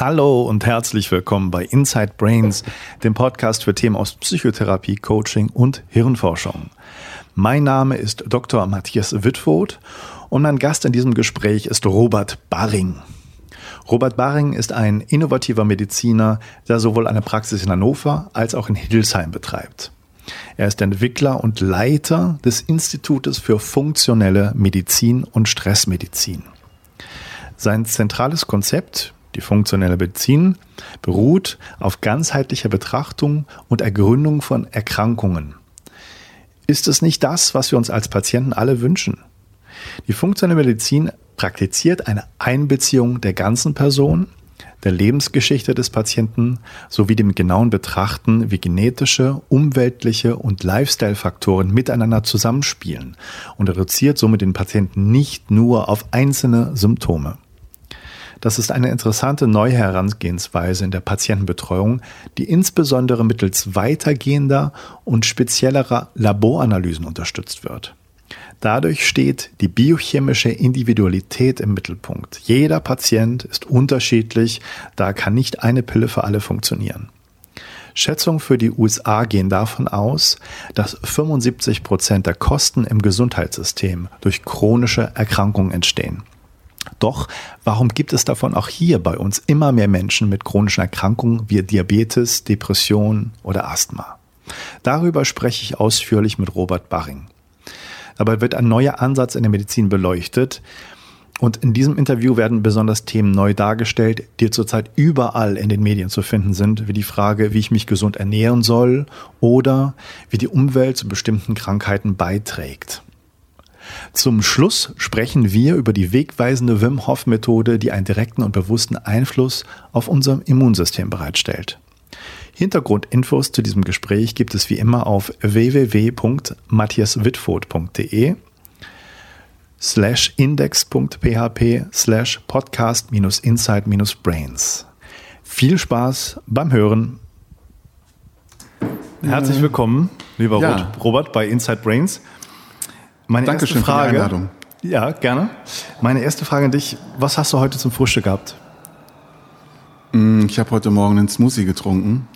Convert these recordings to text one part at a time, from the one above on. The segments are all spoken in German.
Hallo und herzlich willkommen bei Inside Brains, dem Podcast für Themen aus Psychotherapie, Coaching und Hirnforschung. Mein Name ist Dr. Matthias Wittvoth und mein Gast in diesem Gespräch ist Robert Baring. Robert Baring ist ein innovativer Mediziner, der sowohl eine Praxis in Hannover als auch in Hildesheim betreibt. Er ist Entwickler und Leiter des Institutes für funktionelle Medizin und Stressmedizin. Sein zentrales Konzept, die funktionelle Medizin, beruht auf ganzheitlicher Betrachtung und Ergründung von Erkrankungen. Ist es nicht das, was wir uns als Patienten alle wünschen? Die funktionelle Medizin praktiziert eine Einbeziehung der ganzen Person, der Lebensgeschichte des Patienten sowie dem genauen Betrachten, wie genetische, umweltliche und Lifestyle-Faktoren miteinander zusammenspielen und reduziert somit den Patienten nicht nur auf einzelne Symptome. Das ist eine interessante neue Herangehensweise in der Patientenbetreuung, die insbesondere mittels weitergehender und speziellerer Laboranalysen unterstützt wird. Dadurch steht die biochemische Individualität im Mittelpunkt. Jeder Patient ist unterschiedlich, da kann nicht eine Pille für alle funktionieren. Schätzungen für die USA gehen davon aus, dass 75 Prozent der Kosten im Gesundheitssystem durch chronische Erkrankungen entstehen. Doch warum gibt es davon auch hier bei uns immer mehr Menschen mit chronischen Erkrankungen wie Diabetes, Depression oder Asthma? Darüber spreche ich ausführlich mit Robert Baring. Dabei wird ein neuer Ansatz in der Medizin beleuchtet. Und in diesem Interview werden besonders Themen neu dargestellt, die zurzeit überall in den Medien zu finden sind, wie die Frage, wie ich mich gesund ernähren soll oder wie die Umwelt zu bestimmten Krankheiten beiträgt. Zum Schluss sprechen wir über die wegweisende Wim Hof Methode, die einen direkten und bewussten Einfluss auf unser Immunsystem bereitstellt. Hintergrundinfos zu diesem Gespräch gibt es wie immer auf www.matthiaswitford.de slash index.php slash podcast insight brains. Viel Spaß beim Hören. Herzlich willkommen, lieber ja. Robert, bei Inside Brains. Meine Dankeschön erste Frage, für die Einladung. Ja, gerne. Meine erste Frage an dich, was hast du heute zum Frühstück gehabt? Mm, ich habe heute Morgen einen Smoothie getrunken.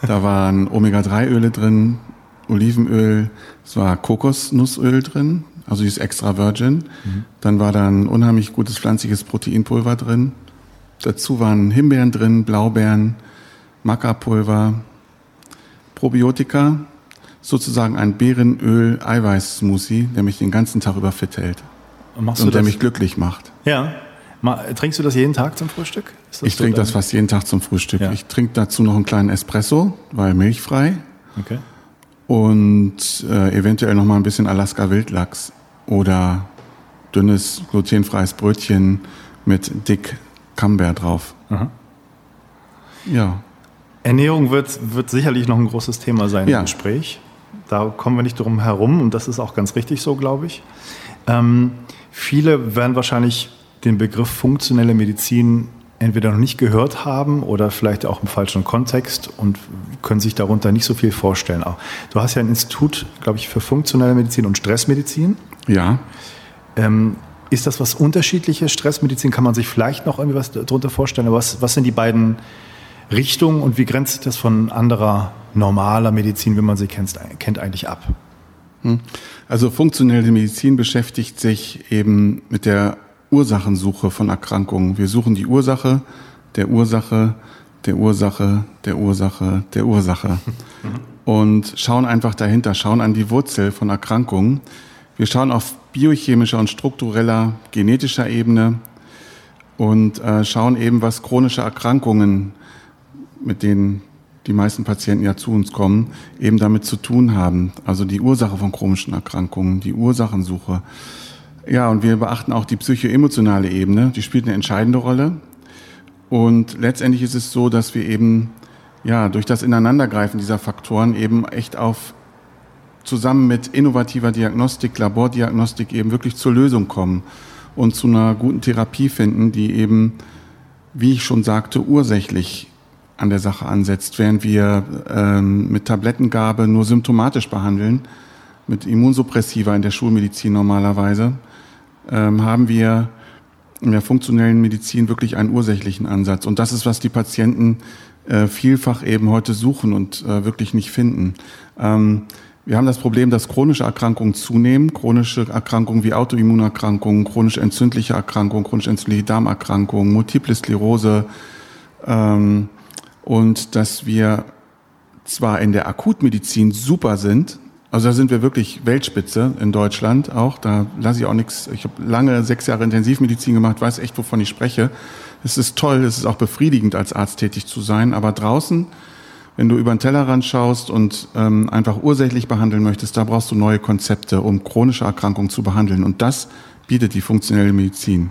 Da waren Omega-3-Öle drin, Olivenöl, es war Kokosnussöl drin, also dieses extra virgin. Mhm. Dann war da ein unheimlich gutes pflanzliches Proteinpulver drin. Dazu waren Himbeeren drin, Blaubeeren, Maca-Pulver, Probiotika, sozusagen ein Beerenöl-Eiweiß-Smoothie, der mich den ganzen Tag über fit hält. Und, und der mich glücklich macht. Ja. Trinkst du das jeden Tag zum Frühstück? Ich trinke das fast jeden Tag zum Frühstück. Ja. Ich trinke dazu noch einen kleinen Espresso, weil milchfrei. Okay. Und äh, eventuell noch mal ein bisschen Alaska Wildlachs oder dünnes glutenfreies Brötchen mit dick Camembert drauf. Aha. Ja. Ernährung wird, wird sicherlich noch ein großes Thema sein ja. im Gespräch. Da kommen wir nicht drum herum und das ist auch ganz richtig so, glaube ich. Ähm, viele werden wahrscheinlich den Begriff funktionelle Medizin entweder noch nicht gehört haben oder vielleicht auch im falschen Kontext und können sich darunter nicht so viel vorstellen. Du hast ja ein Institut, glaube ich, für funktionelle Medizin und Stressmedizin. Ja. Ähm, ist das was unterschiedliches? Stressmedizin kann man sich vielleicht noch irgendwie was darunter vorstellen. was, was sind die beiden Richtungen und wie grenzt sich das von anderer normaler Medizin, wie man sie kennt, kennt eigentlich ab? Hm. Also funktionelle Medizin beschäftigt sich eben mit der Ursachensuche von Erkrankungen. Wir suchen die Ursache der Ursache, der Ursache, der Ursache, der Ursache. Und schauen einfach dahinter, schauen an die Wurzel von Erkrankungen. Wir schauen auf biochemischer und struktureller, genetischer Ebene und äh, schauen eben, was chronische Erkrankungen, mit denen die meisten Patienten ja zu uns kommen, eben damit zu tun haben. Also die Ursache von chronischen Erkrankungen, die Ursachensuche. Ja, und wir beachten auch die psychoemotionale Ebene, die spielt eine entscheidende Rolle. Und letztendlich ist es so, dass wir eben ja durch das Ineinandergreifen dieser Faktoren eben echt auf zusammen mit innovativer Diagnostik, Labordiagnostik eben wirklich zur Lösung kommen und zu einer guten Therapie finden, die eben, wie ich schon sagte, ursächlich an der Sache ansetzt, während wir ähm, mit Tablettengabe nur symptomatisch behandeln, mit Immunsuppressiva in der Schulmedizin normalerweise, ähm, haben wir in der funktionellen Medizin wirklich einen ursächlichen Ansatz. Und das ist, was die Patienten äh, vielfach eben heute suchen und äh, wirklich nicht finden. Ähm, wir haben das Problem, dass chronische Erkrankungen zunehmen, chronische Erkrankungen wie Autoimmunerkrankungen, chronisch entzündliche Erkrankungen, chronisch entzündliche Darmerkrankungen, Multiple Sklerose ähm, und dass wir zwar in der Akutmedizin super sind, also da sind wir wirklich Weltspitze in Deutschland auch. Da lasse ich auch nichts. Ich habe lange sechs Jahre Intensivmedizin gemacht, weiß echt, wovon ich spreche. Es ist toll, es ist auch befriedigend, als Arzt tätig zu sein. Aber draußen, wenn du über den Tellerrand schaust und ähm, einfach ursächlich behandeln möchtest, da brauchst du neue Konzepte, um chronische Erkrankungen zu behandeln. Und das bietet die funktionelle Medizin.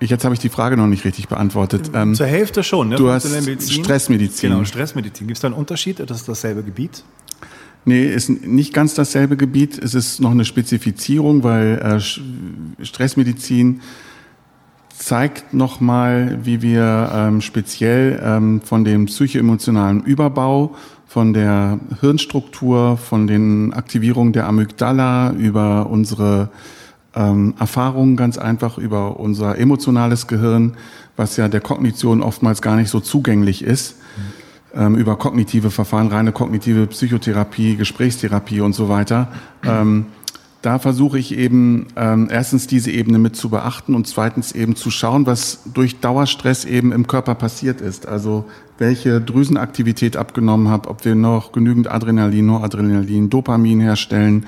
Ich, jetzt habe ich die Frage noch nicht richtig beantwortet. Ähm, Zur Hälfte schon. Ne? Du hast Stressmedizin. Genau, Stressmedizin. Gibt es da einen Unterschied? Das ist dasselbe Gebiet? Nee, ist nicht ganz dasselbe Gebiet. Es ist noch eine Spezifizierung, weil äh, Stressmedizin zeigt nochmal, wie wir ähm, speziell ähm, von dem psychoemotionalen Überbau, von der Hirnstruktur, von den Aktivierungen der Amygdala über unsere ähm, Erfahrungen ganz einfach, über unser emotionales Gehirn, was ja der Kognition oftmals gar nicht so zugänglich ist, ähm, über kognitive Verfahren, reine kognitive Psychotherapie, Gesprächstherapie und so weiter. Ähm, da versuche ich eben ähm, erstens diese Ebene mit zu beachten und zweitens eben zu schauen, was durch Dauerstress eben im Körper passiert ist. Also welche Drüsenaktivität abgenommen hat, ob wir noch genügend Adrenalin, Noradrenalin, Dopamin herstellen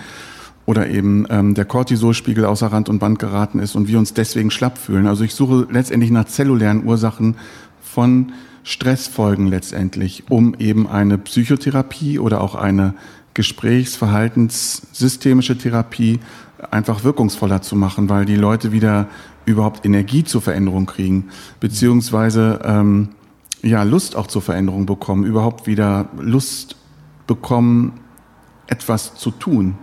oder eben ähm, der Cortisolspiegel außer Rand und Band geraten ist und wir uns deswegen schlapp fühlen. Also ich suche letztendlich nach zellulären Ursachen von Stressfolgen letztendlich, um eben eine Psychotherapie oder auch eine Gesprächsverhaltenssystemische Therapie einfach wirkungsvoller zu machen, weil die Leute wieder überhaupt Energie zur Veränderung kriegen, beziehungsweise ähm, ja Lust auch zur Veränderung bekommen, überhaupt wieder Lust bekommen, etwas zu tun,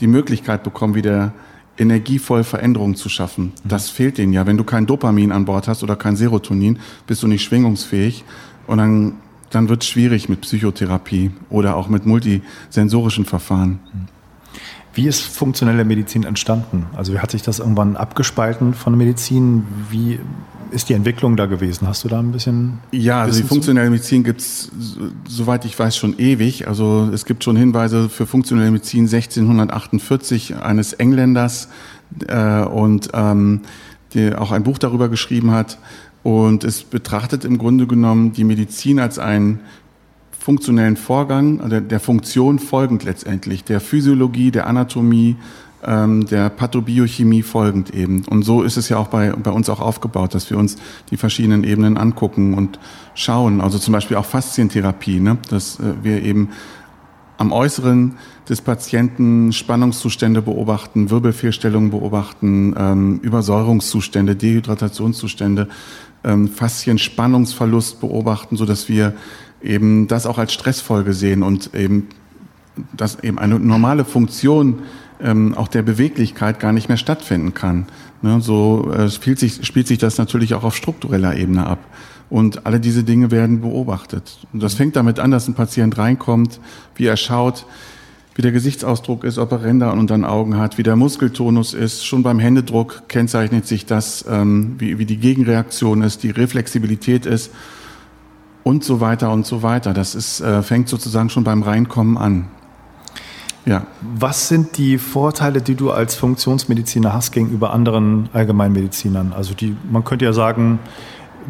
die Möglichkeit bekommen, wieder energievoll Veränderungen zu schaffen. Das fehlt denen ja. Wenn du kein Dopamin an Bord hast oder kein Serotonin, bist du nicht schwingungsfähig und dann, dann wird es schwierig mit Psychotherapie oder auch mit multisensorischen Verfahren. Wie ist funktionelle Medizin entstanden? Also hat sich das irgendwann abgespalten von Medizin? Wie ist die Entwicklung da gewesen? Hast du da ein bisschen? Ja, also die funktionelle Medizin gibt es, soweit ich weiß, schon ewig. Also es gibt schon Hinweise für funktionelle Medizin 1648 eines Engländers äh, und ähm, der auch ein Buch darüber geschrieben hat. Und es betrachtet im Grunde genommen die Medizin als einen funktionellen Vorgang, also der Funktion folgend letztendlich, der Physiologie, der Anatomie, ähm, der Pathobiochemie folgend eben. Und so ist es ja auch bei, bei uns auch aufgebaut, dass wir uns die verschiedenen Ebenen angucken und schauen. Also zum Beispiel auch Faszientherapie, ne? dass äh, wir eben am Äußeren des Patienten Spannungszustände beobachten, Wirbelfehlstellungen beobachten, ähm, Übersäuerungszustände, Dehydratationszustände, ähm, Faszienspannungsverlust beobachten, so dass wir eben das auch als Stressfolge sehen und eben dass eben eine normale Funktion ähm, auch der Beweglichkeit gar nicht mehr stattfinden kann. Ne, so äh, spielt, sich, spielt sich das natürlich auch auf struktureller Ebene ab. Und alle diese Dinge werden beobachtet. Und das fängt damit an, dass ein Patient reinkommt, wie er schaut, wie der Gesichtsausdruck ist, ob er Ränder unter den Augen hat, wie der Muskeltonus ist. Schon beim Händedruck kennzeichnet sich das, ähm, wie, wie die Gegenreaktion ist, die Reflexibilität ist und so weiter und so weiter. Das ist, äh, fängt sozusagen schon beim Reinkommen an. Ja. Was sind die Vorteile, die du als Funktionsmediziner hast gegenüber anderen Allgemeinmedizinern? Also die, man könnte ja sagen,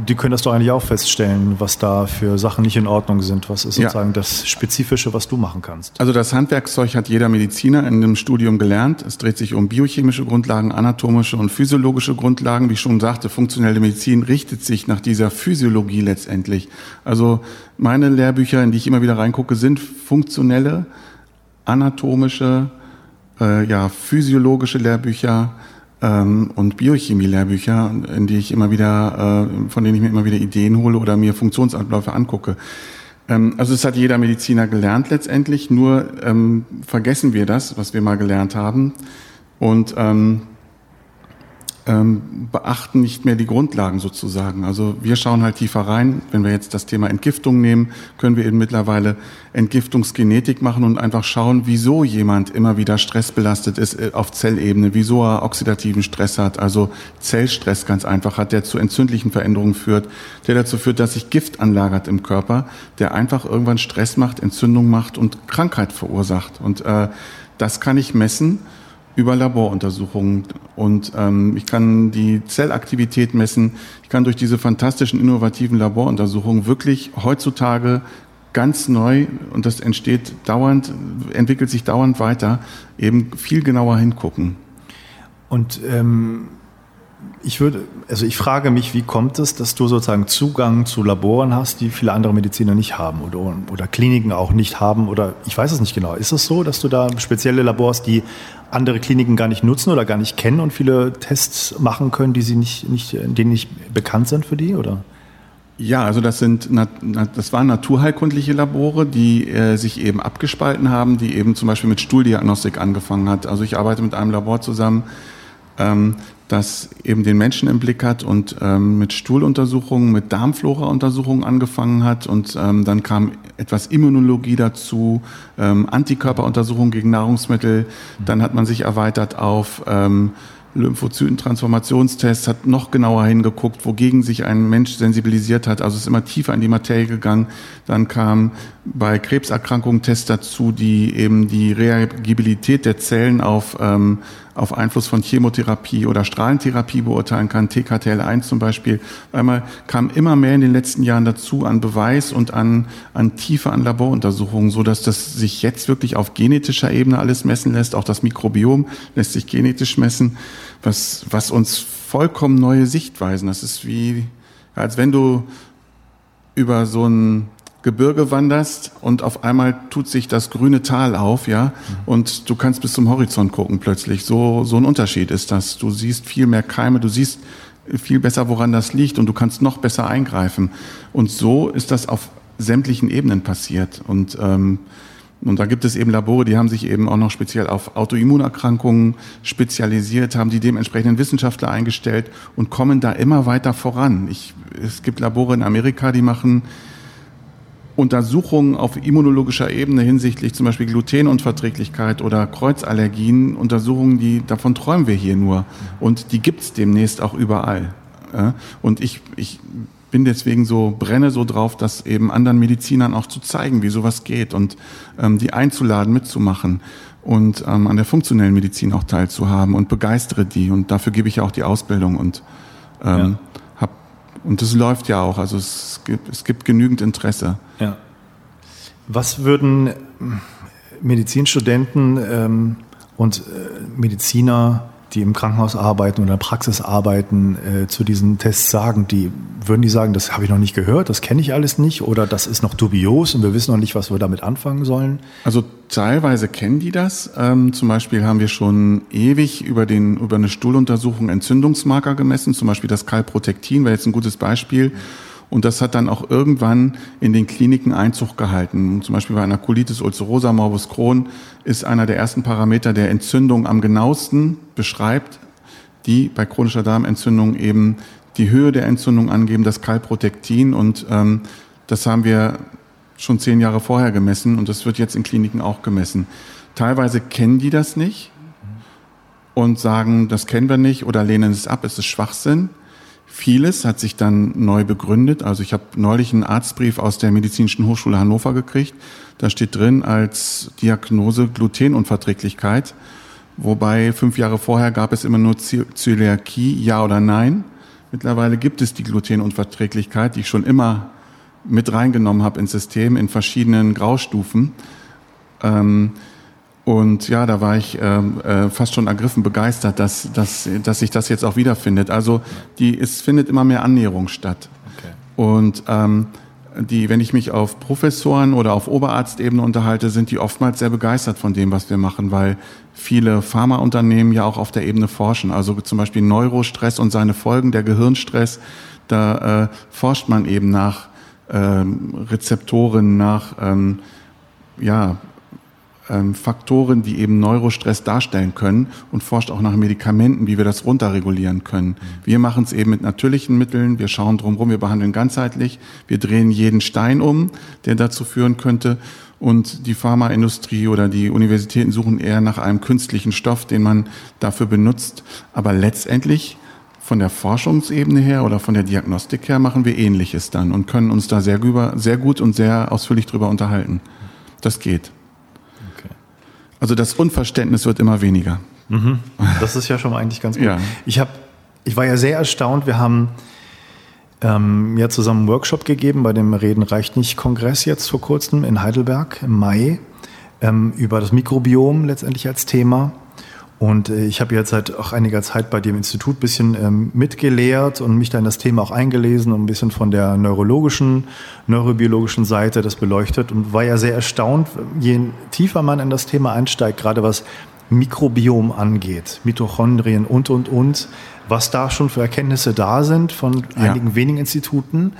die können das doch eigentlich auch feststellen, was da für Sachen nicht in Ordnung sind. Was ist sozusagen ja. das Spezifische, was du machen kannst? Also das Handwerkszeug hat jeder Mediziner in dem Studium gelernt. Es dreht sich um biochemische Grundlagen, anatomische und physiologische Grundlagen. Wie ich schon sagte, funktionelle Medizin richtet sich nach dieser Physiologie letztendlich. Also meine Lehrbücher, in die ich immer wieder reingucke, sind funktionelle anatomische, äh, ja, physiologische Lehrbücher ähm, und Biochemie-Lehrbücher, in die ich immer wieder, äh, von denen ich mir immer wieder Ideen hole oder mir Funktionsabläufe angucke. Ähm, also es hat jeder Mediziner gelernt letztendlich, nur ähm, vergessen wir das, was wir mal gelernt haben. Und ähm, ähm, beachten nicht mehr die Grundlagen sozusagen. Also wir schauen halt tiefer rein. Wenn wir jetzt das Thema Entgiftung nehmen, können wir eben mittlerweile Entgiftungsgenetik machen und einfach schauen, wieso jemand immer wieder stressbelastet ist äh, auf Zellebene, wieso er oxidativen Stress hat, also Zellstress ganz einfach hat, der zu entzündlichen Veränderungen führt, der dazu führt, dass sich Gift anlagert im Körper, der einfach irgendwann Stress macht, Entzündung macht und Krankheit verursacht. Und äh, das kann ich messen über Laboruntersuchungen. Und ähm, ich kann die Zellaktivität messen. Ich kann durch diese fantastischen, innovativen Laboruntersuchungen wirklich heutzutage ganz neu, und das entsteht dauernd, entwickelt sich dauernd weiter, eben viel genauer hingucken. Und ähm, ich würde, also ich frage mich, wie kommt es, dass du sozusagen Zugang zu Laboren hast, die viele andere Mediziner nicht haben oder, oder Kliniken auch nicht haben oder ich weiß es nicht genau. Ist es so, dass du da spezielle Labors, die andere Kliniken gar nicht nutzen oder gar nicht kennen und viele Tests machen können, die sie nicht, nicht, denen nicht bekannt sind für die, oder? Ja, also das sind das waren naturheilkundliche Labore, die äh, sich eben abgespalten haben, die eben zum Beispiel mit Stuhldiagnostik angefangen hat. Also ich arbeite mit einem Labor zusammen, ähm, das eben den Menschen im Blick hat und ähm, mit Stuhluntersuchungen, mit Darmflora-Untersuchungen angefangen hat und ähm, dann kam etwas Immunologie dazu, ähm, Antikörperuntersuchungen gegen Nahrungsmittel, dann hat man sich erweitert auf ähm, Lymphozyten-Transformationstest, hat noch genauer hingeguckt, wogegen sich ein Mensch sensibilisiert hat. Also ist immer tiefer in die Materie gegangen. Dann kam bei Krebserkrankungen Tests dazu, die eben die Reagibilität der Zellen auf, ähm, auf Einfluss von Chemotherapie oder Strahlentherapie beurteilen kann, TKTL1 zum Beispiel. Einmal kam immer mehr in den letzten Jahren dazu an Beweis und an, an Tiefe an Laboruntersuchungen, so dass das sich jetzt wirklich auf genetischer Ebene alles messen lässt. Auch das Mikrobiom lässt sich genetisch messen, was, was uns vollkommen neue Sichtweisen. Das ist wie, als wenn du über so ein Gebirge wanderst und auf einmal tut sich das grüne Tal auf, ja, und du kannst bis zum Horizont gucken plötzlich. So, so ein Unterschied ist das. Du siehst viel mehr Keime, du siehst viel besser, woran das liegt und du kannst noch besser eingreifen. Und so ist das auf sämtlichen Ebenen passiert. Und, ähm, und da gibt es eben Labore, die haben sich eben auch noch speziell auf Autoimmunerkrankungen spezialisiert, haben die dementsprechenden Wissenschaftler eingestellt und kommen da immer weiter voran. Ich, es gibt Labore in Amerika, die machen Untersuchungen auf immunologischer Ebene hinsichtlich zum Beispiel Glutenunverträglichkeit oder Kreuzallergien, Untersuchungen, die davon träumen wir hier nur. Und die gibt es demnächst auch überall. Und ich, ich bin deswegen so, brenne so drauf, das eben anderen Medizinern auch zu zeigen, wie sowas geht und ähm, die einzuladen, mitzumachen und ähm, an der funktionellen Medizin auch teilzuhaben und begeistere die. Und dafür gebe ich ja auch die Ausbildung und ähm, ja. Und das läuft ja auch, also es gibt, es gibt genügend Interesse. Ja. Was würden Medizinstudenten ähm, und äh, Mediziner die im Krankenhaus arbeiten oder in der Praxis arbeiten, äh, zu diesen Tests sagen? Die würden die sagen, das habe ich noch nicht gehört, das kenne ich alles nicht oder das ist noch dubios und wir wissen noch nicht, was wir damit anfangen sollen? Also teilweise kennen die das. Ähm, zum Beispiel haben wir schon ewig über, den, über eine Stuhluntersuchung Entzündungsmarker gemessen, zum Beispiel das Kalprotektin wäre jetzt ein gutes Beispiel. Mhm und das hat dann auch irgendwann in den Kliniken Einzug gehalten. Zum Beispiel bei einer Colitis ulcerosa morbus Crohn ist einer der ersten Parameter, der Entzündung am genauesten beschreibt, die bei chronischer Darmentzündung eben die Höhe der Entzündung angeben, das Kalprotektin. Und ähm, das haben wir schon zehn Jahre vorher gemessen und das wird jetzt in Kliniken auch gemessen. Teilweise kennen die das nicht und sagen, das kennen wir nicht oder lehnen es ab, es ist Schwachsinn. Vieles hat sich dann neu begründet. Also ich habe neulich einen Arztbrief aus der Medizinischen Hochschule Hannover gekriegt. Da steht drin als Diagnose Glutenunverträglichkeit. Wobei fünf Jahre vorher gab es immer nur Zöliakie, ja oder nein. Mittlerweile gibt es die Glutenunverträglichkeit, die ich schon immer mit reingenommen habe ins System in verschiedenen Graustufen. Ähm, und ja, da war ich ähm, äh, fast schon ergriffen, begeistert, dass, dass, dass sich das jetzt auch wiederfindet. Also die, es findet immer mehr Annäherung statt. Okay. Und ähm, die, wenn ich mich auf Professoren oder auf Oberarztebene unterhalte, sind die oftmals sehr begeistert von dem, was wir machen, weil viele Pharmaunternehmen ja auch auf der Ebene forschen. Also zum Beispiel Neurostress und seine Folgen, der Gehirnstress, da äh, forscht man eben nach ähm, Rezeptoren, nach ähm, ja, ähm, Faktoren, die eben Neurostress darstellen können und forscht auch nach Medikamenten, wie wir das runterregulieren können. Wir machen es eben mit natürlichen Mitteln, wir schauen drumherum, wir behandeln ganzheitlich, wir drehen jeden Stein um, der dazu führen könnte. Und die Pharmaindustrie oder die Universitäten suchen eher nach einem künstlichen Stoff, den man dafür benutzt. Aber letztendlich von der Forschungsebene her oder von der Diagnostik her machen wir Ähnliches dann und können uns da sehr, sehr gut und sehr ausführlich drüber unterhalten. Das geht. Also das Unverständnis wird immer weniger. Mhm. Das ist ja schon eigentlich ganz gut. Ja. Ich, hab, ich war ja sehr erstaunt. Wir haben ähm, ja zusammen einen Workshop gegeben bei dem Reden reicht nicht Kongress jetzt vor kurzem in Heidelberg im Mai ähm, über das Mikrobiom letztendlich als Thema. Und äh, ich habe jetzt seit auch einiger Zeit bei dem Institut ein bisschen ähm, mitgelehrt und mich da in das Thema auch eingelesen und ein bisschen von der neurologischen, neurobiologischen Seite das beleuchtet und war ja sehr erstaunt, je tiefer man in das Thema einsteigt, gerade was Mikrobiom angeht, Mitochondrien und, und, und, was da schon für Erkenntnisse da sind von ja. einigen wenigen Instituten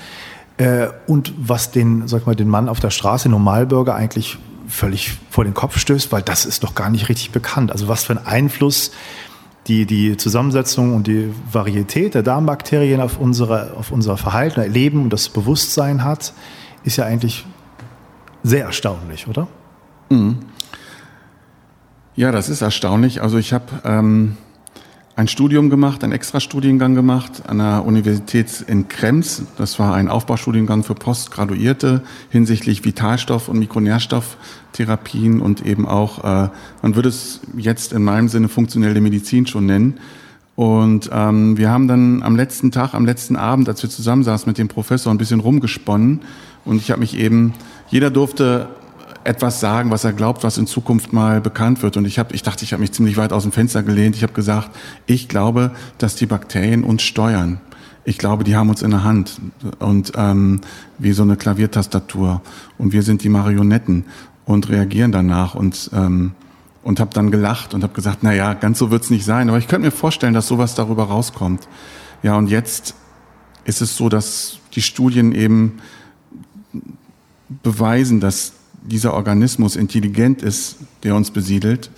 äh, und was den, sag mal, den Mann auf der Straße, Normalbürger eigentlich völlig vor den Kopf stößt, weil das ist doch gar nicht richtig bekannt. Also was für einen Einfluss die, die Zusammensetzung und die Varietät der Darmbakterien auf, unsere, auf unser Verhalten, Leben und das Bewusstsein hat, ist ja eigentlich sehr erstaunlich, oder? Mhm. Ja, das ist erstaunlich. Also ich habe ähm, ein Studium gemacht, einen Extrastudiengang gemacht an der Universität in Krems. Das war ein Aufbaustudiengang für Postgraduierte hinsichtlich Vitalstoff- und Mikronährstofftherapien und eben auch, äh, man würde es jetzt in meinem Sinne funktionelle Medizin schon nennen. Und ähm, wir haben dann am letzten Tag, am letzten Abend, als wir zusammensaßen mit dem Professor, ein bisschen rumgesponnen. Und ich habe mich eben, jeder durfte etwas sagen, was er glaubt, was in Zukunft mal bekannt wird. Und ich habe, ich dachte, ich habe mich ziemlich weit aus dem Fenster gelehnt. Ich habe gesagt, ich glaube, dass die Bakterien uns steuern. Ich glaube, die haben uns in der Hand und ähm, wie so eine Klaviertastatur und wir sind die Marionetten und reagieren danach und ähm, und habe dann gelacht und habe gesagt, na ja, ganz so wird's nicht sein, aber ich könnte mir vorstellen, dass sowas darüber rauskommt. Ja, und jetzt ist es so, dass die Studien eben beweisen, dass dieser Organismus intelligent ist, der uns besiedelt,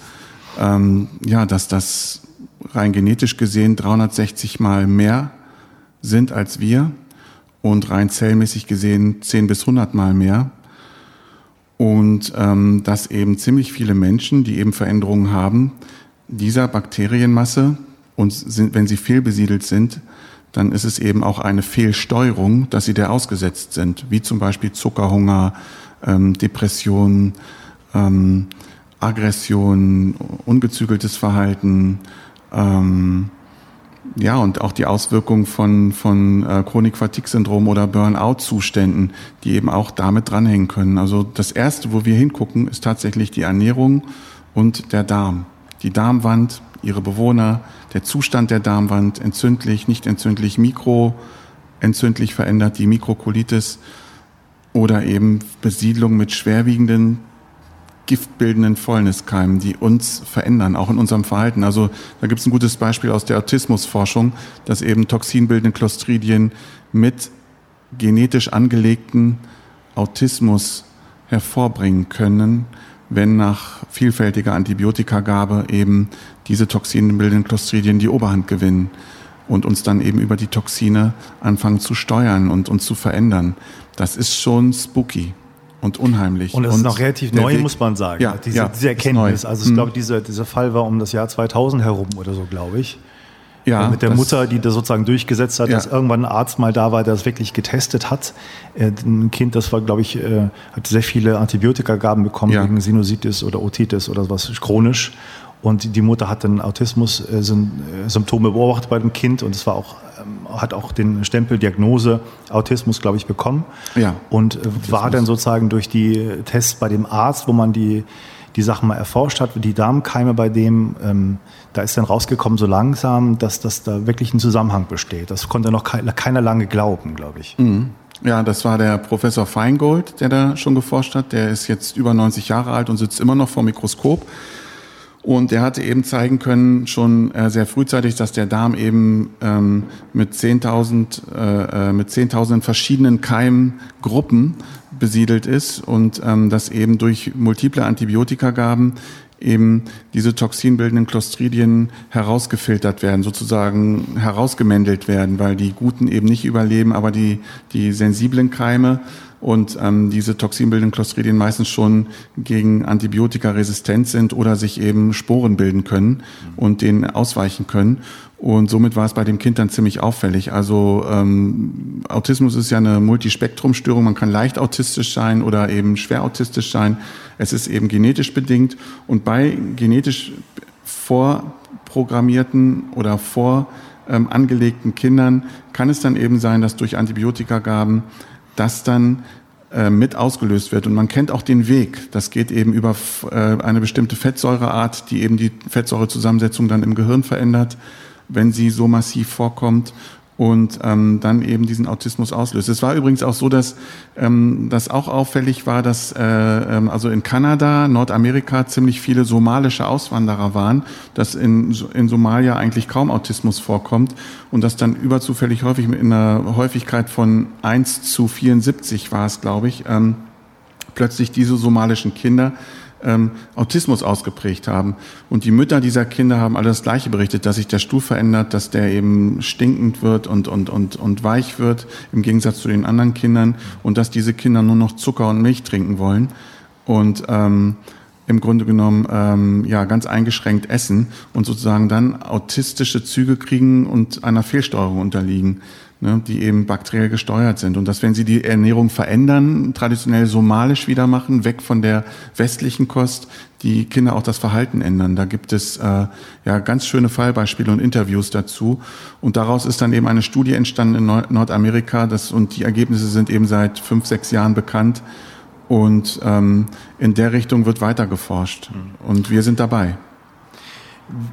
ähm, ja, dass das rein genetisch gesehen 360 mal mehr sind als wir und rein zellmäßig gesehen 10 bis 100 mal mehr. Und ähm, dass eben ziemlich viele Menschen, die eben Veränderungen haben, dieser Bakterienmasse und sind, wenn sie fehlbesiedelt sind, dann ist es eben auch eine Fehlsteuerung, dass sie der ausgesetzt sind, wie zum Beispiel Zuckerhunger, ähm, Depression, ähm, Aggression, ungezügeltes Verhalten, ähm, ja, und auch die Auswirkungen von, von äh, Chronik-Fatigue-Syndrom oder Burnout-Zuständen, die eben auch damit dranhängen können. Also das Erste, wo wir hingucken, ist tatsächlich die Ernährung und der Darm. Die Darmwand, ihre Bewohner, der Zustand der Darmwand, entzündlich, nicht entzündlich, mikroentzündlich verändert, die Mikrokolitis oder eben Besiedlung mit schwerwiegenden giftbildenden Fäulniskeimen, die uns verändern, auch in unserem Verhalten. Also da gibt es ein gutes Beispiel aus der Autismusforschung, dass eben toxinbildende Clostridien mit genetisch angelegten Autismus hervorbringen können, wenn nach vielfältiger Antibiotikagabe eben diese toxinbildenden Clostridien die Oberhand gewinnen und uns dann eben über die Toxine anfangen zu steuern und uns zu verändern. Das ist schon spooky und unheimlich. Und es ist noch relativ neu, Weg, muss man sagen. Ja, diese, ja, diese Erkenntnis. Also ich mhm. glaube, dieser, dieser Fall war um das Jahr 2000 herum oder so, glaube ich. Ja, mit der das, Mutter, die das sozusagen durchgesetzt hat, ja. dass irgendwann ein Arzt mal da war, der das wirklich getestet hat. Äh, ein Kind, das war, glaube ich, äh, hat sehr viele Antibiotikagaben bekommen ja. wegen Sinusitis oder Otitis oder was chronisch. Und die Mutter hat dann Autismus-Symptome äh, beobachtet bei dem Kind und es war auch, ähm, hat auch den Stempel Diagnose Autismus, glaube ich, bekommen. Ja. Und Autismus. war dann sozusagen durch die Tests bei dem Arzt, wo man die, die Sachen mal erforscht hat, die Darmkeime bei dem, ähm, da ist dann rausgekommen so langsam, dass, dass da wirklich ein Zusammenhang besteht. Das konnte noch keiner, keiner lange glauben, glaube ich. Mhm. Ja, das war der Professor Feingold, der da schon geforscht hat. Der ist jetzt über 90 Jahre alt und sitzt immer noch vor dem Mikroskop Und er hatte eben zeigen können, schon äh, sehr frühzeitig, dass der Darm eben ähm, mit 10.000 äh, äh, mit 10.000 verschiedenen Keimgruppen besiedelt ist und ähm, dass eben durch multiple Antibiotikagaben eben diese toxinbildenden Clostridien herausgefiltert werden, sozusagen herausgemändelt werden, weil die guten eben nicht überleben, aber die, die sensiblen Keime und ähm, diese toxinbildenden Clostridien meistens schon gegen Antibiotika resistent sind oder sich eben Sporen bilden können und denen ausweichen können. Und somit war es bei dem Kind dann ziemlich auffällig. Also ähm, Autismus ist ja eine Multispektrumstörung. Man kann leicht autistisch sein oder eben schwer autistisch sein. Es ist eben genetisch bedingt. Und bei genetisch vorprogrammierten oder vor ähm, angelegten Kindern kann es dann eben sein, dass durch Antibiotikagaben das dann äh, mit ausgelöst wird. Und man kennt auch den Weg. Das geht eben über äh, eine bestimmte Fettsäureart, die eben die Fettsäurezusammensetzung dann im Gehirn verändert, wenn sie so massiv vorkommt und ähm, dann eben diesen Autismus auslöst. Es war übrigens auch so, dass ähm, das auch auffällig war, dass äh, ähm, also in Kanada, Nordamerika ziemlich viele somalische Auswanderer waren, dass in, in Somalia eigentlich kaum Autismus vorkommt und dass dann überzufällig häufig mit einer Häufigkeit von 1 zu 74 war es, glaube ich, ähm, plötzlich diese somalischen Kinder ähm, Autismus ausgeprägt haben. Und die Mütter dieser Kinder haben alle das Gleiche berichtet, dass sich der Stuhl verändert, dass der eben stinkend wird und, und, und, und weich wird, im Gegensatz zu den anderen Kindern, und dass diese Kinder nur noch Zucker und Milch trinken wollen. Und ähm, im Grunde genommen ähm, ja ganz eingeschränkt essen und sozusagen dann autistische Züge kriegen und einer Fehlsteuerung unterliegen ne, die eben bakteriell gesteuert sind. Und dass wenn sie die Ernährung verändern, traditionell somalisch wieder machen, weg von der westlichen Kost, die Kinder auch das Verhalten ändern. Da gibt es äh, ja ganz schöne Fallbeispiele und Interviews dazu. Und daraus ist dann eben eine Studie entstanden in Nord Nordamerika, das, und die Ergebnisse sind eben seit fünf, sechs Jahren bekannt. Und ähm, in der Richtung wird weiter geforscht. Und wir sind dabei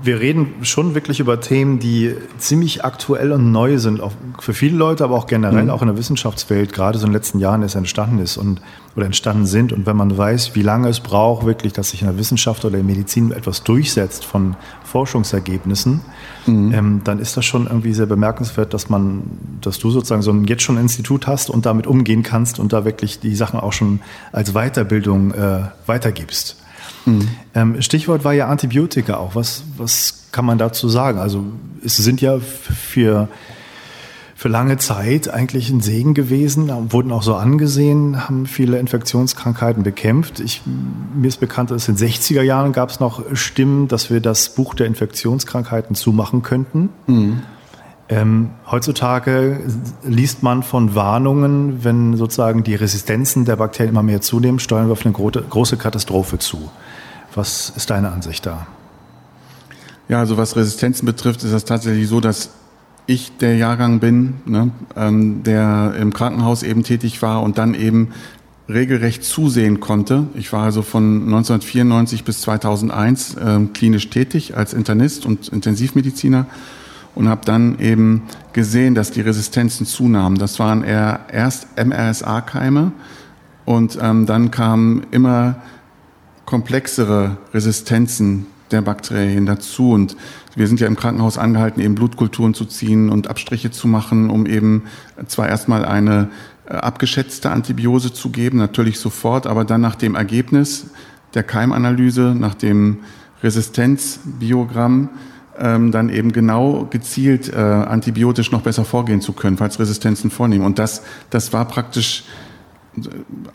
wir reden schon wirklich über Themen, die ziemlich aktuell und neu sind, auch für viele Leute, aber auch generell mhm. auch in der Wissenschaftswelt, gerade so in den letzten Jahren es entstanden ist und oder entstanden sind. Und wenn man weiß, wie lange es braucht, wirklich, dass sich in der Wissenschaft oder in der Medizin etwas durchsetzt von Forschungsergebnissen, mhm. ähm, dann ist das schon irgendwie sehr bemerkenswert, dass man, dass du sozusagen so ein jetzt schon Institut hast und damit umgehen kannst und da wirklich die Sachen auch schon als Weiterbildung äh, weitergibst. Mhm. Stichwort war ja Antibiotika auch. Was, was kann man dazu sagen? Also es sind ja für, für lange Zeit eigentlich ein Segen gewesen, wurden auch so angesehen, haben viele Infektionskrankheiten bekämpft. Ich, mir ist bekannt, dass in den 60er Jahren gab es noch Stimmen, dass wir das Buch der Infektionskrankheiten zumachen könnten. Mhm. Ähm, heutzutage liest man von Warnungen, wenn sozusagen die Resistenzen der Bakterien immer mehr zunehmen, steuern wir auf eine große Katastrophe zu. Was ist deine Ansicht da? Ja, also was Resistenzen betrifft, ist das tatsächlich so, dass ich der Jahrgang bin, ne, ähm, der im Krankenhaus eben tätig war und dann eben regelrecht zusehen konnte. Ich war also von 1994 bis 2001 äh, klinisch tätig als Internist und Intensivmediziner und habe dann eben gesehen, dass die Resistenzen zunahmen. Das waren eher erst MRSA-Keime und ähm, dann kamen immer komplexere Resistenzen der Bakterien dazu. Und wir sind ja im Krankenhaus angehalten, eben Blutkulturen zu ziehen und Abstriche zu machen, um eben zwar erstmal eine äh, abgeschätzte Antibiose zu geben, natürlich sofort, aber dann nach dem Ergebnis der Keimanalyse, nach dem Resistenzbiogramm, ähm, dann eben genau gezielt äh, antibiotisch noch besser vorgehen zu können, falls Resistenzen vornehmen. Und das, das war praktisch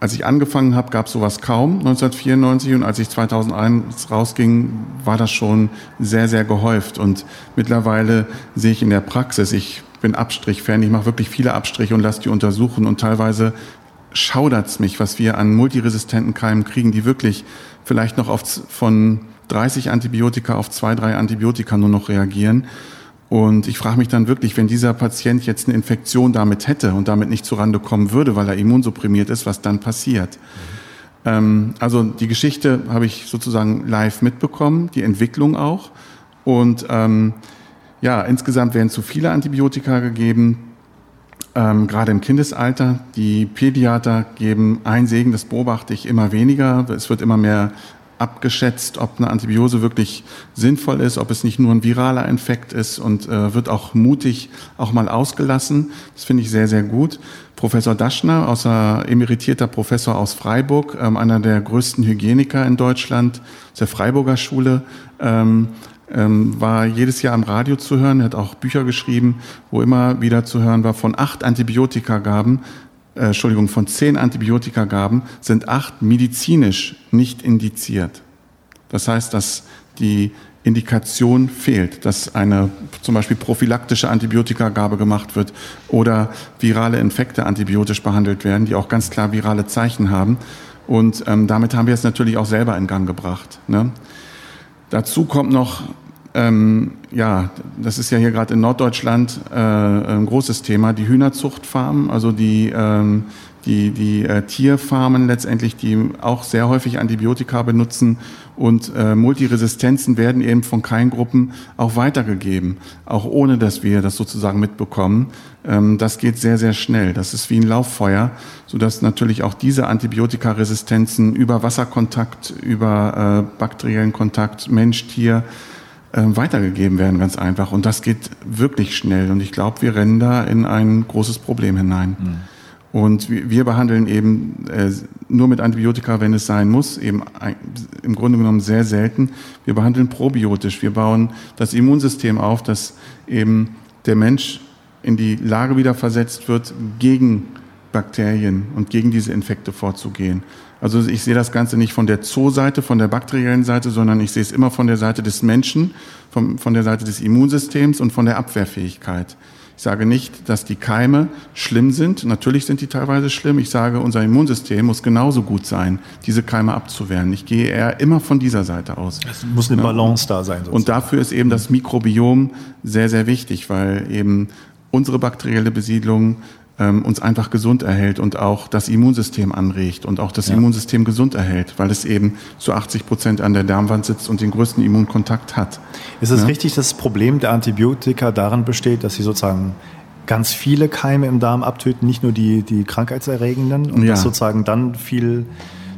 als ich angefangen habe, gab es sowas kaum 1994 und als ich 2001 rausging, war das schon sehr, sehr gehäuft. Und mittlerweile sehe ich in der Praxis, ich bin Abstrich-Fan, ich mache wirklich viele Abstriche und lasse die untersuchen. Und teilweise schaudert es mich, was wir an multiresistenten Keimen kriegen, die wirklich vielleicht noch auf, von 30 Antibiotika auf zwei, drei Antibiotika nur noch reagieren und ich frage mich dann wirklich, wenn dieser Patient jetzt eine Infektion damit hätte und damit nicht zurande kommen würde, weil er immunsupprimiert ist, was dann passiert. Mhm. Ähm, also die Geschichte habe ich sozusagen live mitbekommen, die Entwicklung auch. Und ähm, ja, insgesamt werden zu viele Antibiotika gegeben, ähm, gerade im Kindesalter. Die Pädiater geben ein Segen, das beobachte ich immer weniger. Es wird immer mehr abgeschätzt, ob eine Antibiose wirklich sinnvoll ist, ob es nicht nur ein viraler Infekt ist und äh, wird auch mutig auch mal ausgelassen. Das finde ich sehr, sehr gut. Professor Daschner, außer emeritierter Professor aus Freiburg, ähm, einer der größten Hygieniker in Deutschland, aus der Freiburger Schule, ähm, ähm, war jedes Jahr am Radio zu hören, hat auch Bücher geschrieben, wo immer wieder zu hören war, von acht Antibiotikagaben äh, Entschuldigung, von zehn Antibiotikagaben sind acht medizinisch nicht indiziert. Das heißt, dass die Indikation fehlt, dass eine zum Beispiel prophylaktische Antibiotikagabe gemacht wird oder virale Infekte antibiotisch behandelt werden, die auch ganz klar virale Zeichen haben. Und ähm, damit haben wir es natürlich auch selber in Gang gebracht. Ne? Dazu kommt noch ähm, ja, das ist ja hier gerade in Norddeutschland äh, ein großes Thema, die Hühnerzuchtfarmen, also die, ähm, die, die äh, Tierfarmen letztendlich, die auch sehr häufig Antibiotika benutzen und äh, Multiresistenzen werden eben von Keimgruppen auch weitergegeben, auch ohne dass wir das sozusagen mitbekommen. Ähm, das geht sehr, sehr schnell. Das ist wie ein Lauffeuer, sodass natürlich auch diese Antibiotikaresistenzen über Wasserkontakt, über äh, bakteriellen Kontakt, Mensch, Tier, weitergegeben werden, ganz einfach. Und das geht wirklich schnell. Und ich glaube, wir rennen da in ein großes Problem hinein. Mhm. Und wir behandeln eben äh, nur mit Antibiotika, wenn es sein muss, eben im Grunde genommen sehr selten. Wir behandeln probiotisch. Wir bauen das Immunsystem auf, dass eben der Mensch in die Lage wieder versetzt wird, gegen Bakterien und gegen diese Infekte vorzugehen. Also ich sehe das Ganze nicht von der Zoo-Seite, von der bakteriellen Seite, sondern ich sehe es immer von der Seite des Menschen, von, von der Seite des Immunsystems und von der Abwehrfähigkeit. Ich sage nicht, dass die Keime schlimm sind. Natürlich sind die teilweise schlimm. Ich sage, unser Immunsystem muss genauso gut sein, diese Keime abzuwehren. Ich gehe eher immer von dieser Seite aus. Es muss eine Balance da sein. Sozusagen. Und dafür ist eben das Mikrobiom sehr, sehr wichtig, weil eben unsere bakterielle Besiedlung ähm, uns einfach gesund erhält und auch das Immunsystem anregt und auch das ja. Immunsystem gesund erhält, weil es eben zu 80 Prozent an der Darmwand sitzt und den größten Immunkontakt hat. Ist es ja? richtig, dass das Problem der Antibiotika darin besteht, dass sie sozusagen ganz viele Keime im Darm abtöten, nicht nur die, die krankheitserregenden und ja. dass sozusagen dann viel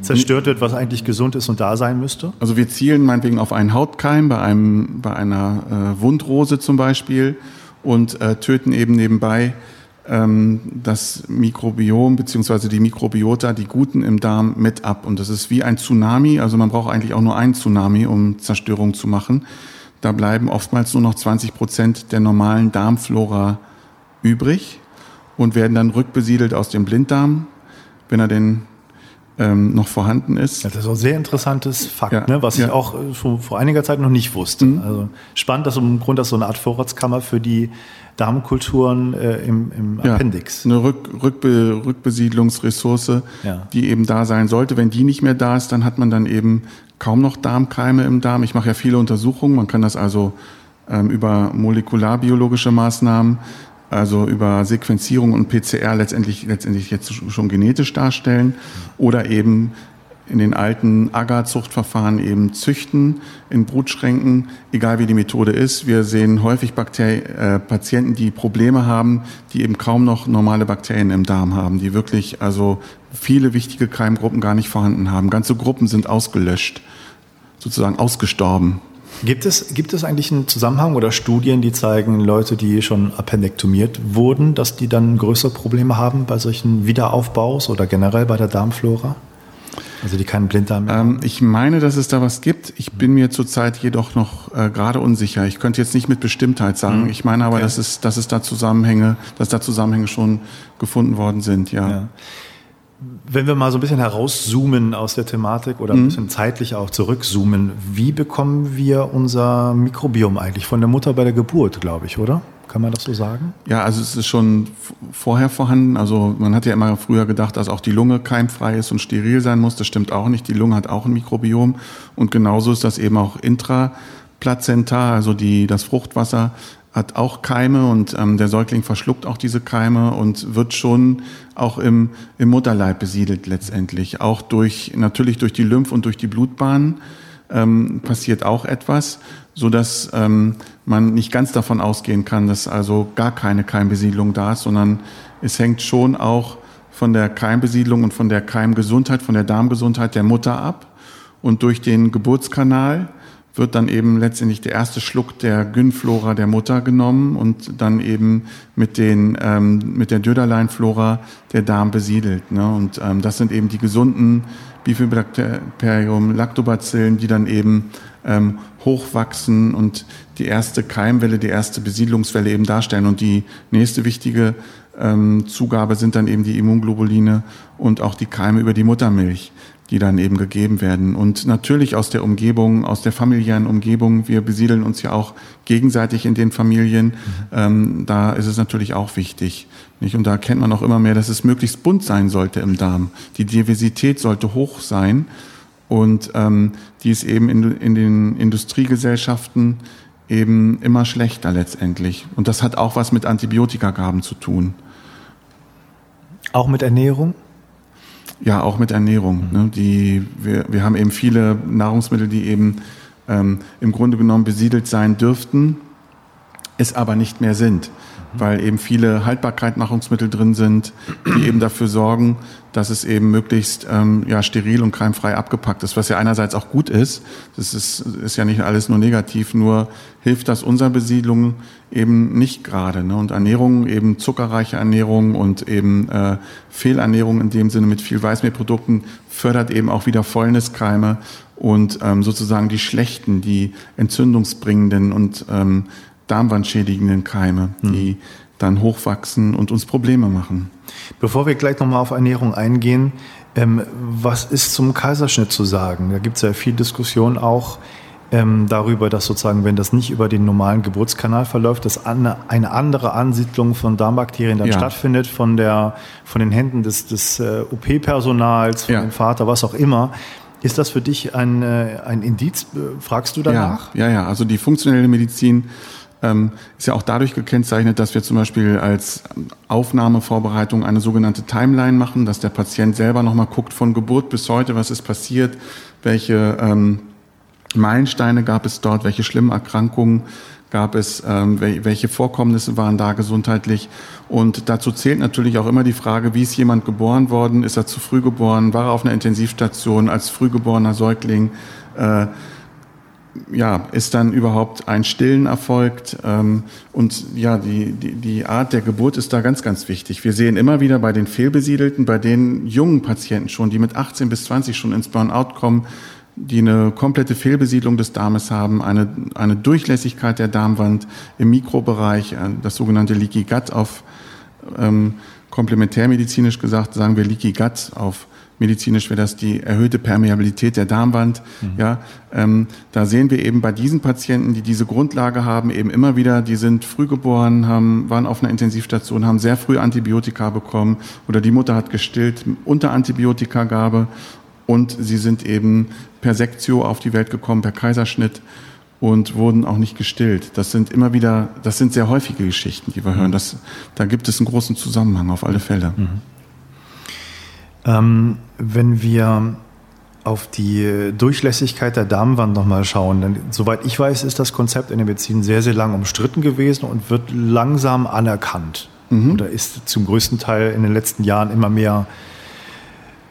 zerstört wird, was eigentlich gesund ist und da sein müsste? Also wir zielen meinetwegen auf einen Hautkeim bei, einem, bei einer äh, Wundrose zum Beispiel und äh, töten eben nebenbei das Mikrobiom beziehungsweise die Mikrobiota, die Guten im Darm mit ab. Und das ist wie ein Tsunami. Also man braucht eigentlich auch nur einen Tsunami, um Zerstörung zu machen. Da bleiben oftmals nur noch 20 Prozent der normalen Darmflora übrig und werden dann rückbesiedelt aus dem Blinddarm, wenn er denn ähm, noch vorhanden ist. Das ist auch ein sehr interessantes Fakt, ja, ne, was ja. ich auch äh, schon vor einiger Zeit noch nicht wusste. Mhm. Also spannend, dass im Grunde das so eine Art Vorratskammer für die Darmkulturen äh, im, im ja, Appendix. Eine Rück, Rückbe, Rückbesiedlungsressource, ja. die eben da sein sollte. Wenn die nicht mehr da ist, dann hat man dann eben kaum noch Darmkeime im Darm. Ich mache ja viele Untersuchungen. Man kann das also ähm, über molekularbiologische Maßnahmen, also über Sequenzierung und PCR letztendlich, letztendlich jetzt schon genetisch darstellen oder eben in den alten Agar-Zuchtverfahren eben züchten in Brutschränken, egal wie die Methode ist. Wir sehen häufig Bakterien, äh, Patienten, die Probleme haben, die eben kaum noch normale Bakterien im Darm haben, die wirklich also viele wichtige Keimgruppen gar nicht vorhanden haben. Ganze Gruppen sind ausgelöscht, sozusagen ausgestorben. Gibt es, gibt es eigentlich einen Zusammenhang oder Studien, die zeigen, Leute, die schon appendektomiert wurden, dass die dann größere Probleme haben bei solchen Wiederaufbaus oder generell bei der Darmflora? Also die keinen Blinddarm mehr ähm, Ich meine, dass es da was gibt. Ich bin mir zurzeit jedoch noch äh, gerade unsicher. Ich könnte jetzt nicht mit Bestimmtheit sagen. Mhm. Ich meine aber, okay. dass, es, dass es da Zusammenhänge, dass da Zusammenhänge schon gefunden worden sind, ja. ja. Wenn wir mal so ein bisschen herauszoomen aus der Thematik oder ein mhm. bisschen zeitlich auch zurückzoomen, wie bekommen wir unser Mikrobiom eigentlich von der Mutter bei der Geburt, glaube ich, oder? Kann man das so sagen? Ja, also es ist schon vorher vorhanden. Also man hat ja immer früher gedacht, dass auch die Lunge keimfrei ist und steril sein muss. Das stimmt auch nicht. Die Lunge hat auch ein Mikrobiom. Und genauso ist das eben auch intraplazentar, also die, das Fruchtwasser hat auch Keime und ähm, der Säugling verschluckt auch diese Keime und wird schon auch im, im Mutterleib besiedelt letztendlich. Auch durch, natürlich durch die Lymph- und durch die Blutbahnen ähm, passiert auch etwas, so dass ähm, man nicht ganz davon ausgehen kann, dass also gar keine Keimbesiedlung da ist, sondern es hängt schon auch von der Keimbesiedlung und von der Keimgesundheit, von der Darmgesundheit der Mutter ab. und durch den Geburtskanal wird dann eben letztendlich der erste Schluck der Gynflora der Mutter genommen und dann eben mit den ähm, mit der Döderleinflora der Darm besiedelt. Ne? Und ähm, das sind eben die gesunden Bifidobacterium Lactobacillen, die dann eben ähm, hochwachsen und die erste Keimwelle, die erste Besiedlungswelle eben darstellen. Und die nächste wichtige ähm, Zugabe sind dann eben die Immunglobuline und auch die Keime über die Muttermilch die dann eben gegeben werden. Und natürlich aus der Umgebung, aus der familiären Umgebung. Wir besiedeln uns ja auch gegenseitig in den Familien. Ähm, da ist es natürlich auch wichtig. Nicht? Und da erkennt man auch immer mehr, dass es möglichst bunt sein sollte im Darm. Die Diversität sollte hoch sein. Und ähm, die ist eben in, in den Industriegesellschaften eben immer schlechter letztendlich. Und das hat auch was mit Antibiotikagaben zu tun. Auch mit Ernährung? Ja, auch mit Ernährung. Ne? Die, wir, wir haben eben viele Nahrungsmittel, die eben ähm, im Grunde genommen besiedelt sein dürften, es aber nicht mehr sind weil eben viele Haltbarkeitmachungsmittel drin sind, die eben dafür sorgen, dass es eben möglichst ähm, ja, steril und keimfrei abgepackt ist, was ja einerseits auch gut ist. Das ist, ist ja nicht alles nur negativ, nur hilft das unserer Besiedlung eben nicht gerade. Ne? Und Ernährung, eben zuckerreiche Ernährung und eben äh, Fehlernährung in dem Sinne mit viel Weißmehlprodukten fördert eben auch wieder Fäulniskeime und ähm, sozusagen die schlechten, die entzündungsbringenden und ähm, darmwandschädigenden Keime, hm. die dann hochwachsen und uns Probleme machen. Bevor wir gleich nochmal auf Ernährung eingehen, ähm, was ist zum Kaiserschnitt zu sagen? Da gibt es ja viel Diskussion auch ähm, darüber, dass sozusagen, wenn das nicht über den normalen Geburtskanal verläuft, dass eine, eine andere Ansiedlung von Darmbakterien dann ja. stattfindet, von, der, von den Händen des, des äh, OP-Personals, von ja. dem Vater, was auch immer. Ist das für dich ein, äh, ein Indiz? Fragst du danach? Ja, ja, ja. Also die funktionelle Medizin ähm, ist ja auch dadurch gekennzeichnet, dass wir zum Beispiel als Aufnahmevorbereitung eine sogenannte Timeline machen, dass der Patient selber nochmal guckt von Geburt bis heute, was ist passiert, welche ähm, Meilensteine gab es dort, welche schlimmen Erkrankungen gab es, ähm, welche Vorkommnisse waren da gesundheitlich. Und dazu zählt natürlich auch immer die Frage, wie ist jemand geboren worden? Ist er zu früh geboren? War er auf einer Intensivstation als frühgeborener Säugling? Äh, ja, ist dann überhaupt ein Stillen erfolgt? Ähm, und ja, die, die, die Art der Geburt ist da ganz, ganz wichtig. Wir sehen immer wieder bei den Fehlbesiedelten, bei den jungen Patienten schon, die mit 18 bis 20 schon ins Burnout kommen, die eine komplette Fehlbesiedlung des Darmes haben, eine, eine Durchlässigkeit der Darmwand im Mikrobereich, äh, das sogenannte Leaky Gut auf ähm, komplementärmedizinisch gesagt, sagen wir Leaky Gut auf medizinisch wäre das die erhöhte Permeabilität der Darmwand. Mhm. Ja, ähm, da sehen wir eben bei diesen Patienten, die diese Grundlage haben, eben immer wieder, die sind früh geboren, haben, waren auf einer Intensivstation, haben sehr früh Antibiotika bekommen oder die Mutter hat gestillt unter Antibiotikagabe und sie sind eben per Sektio auf die Welt gekommen, per Kaiserschnitt und wurden auch nicht gestillt. Das sind immer wieder, das sind sehr häufige Geschichten, die wir hören. Das, da gibt es einen großen Zusammenhang auf alle Fälle. Mhm. Ähm, wenn wir auf die Durchlässigkeit der Darmwand nochmal schauen, dann, soweit ich weiß, ist das Konzept in der Medizin sehr, sehr lang umstritten gewesen und wird langsam anerkannt. Mhm. Oder ist zum größten Teil in den letzten Jahren immer mehr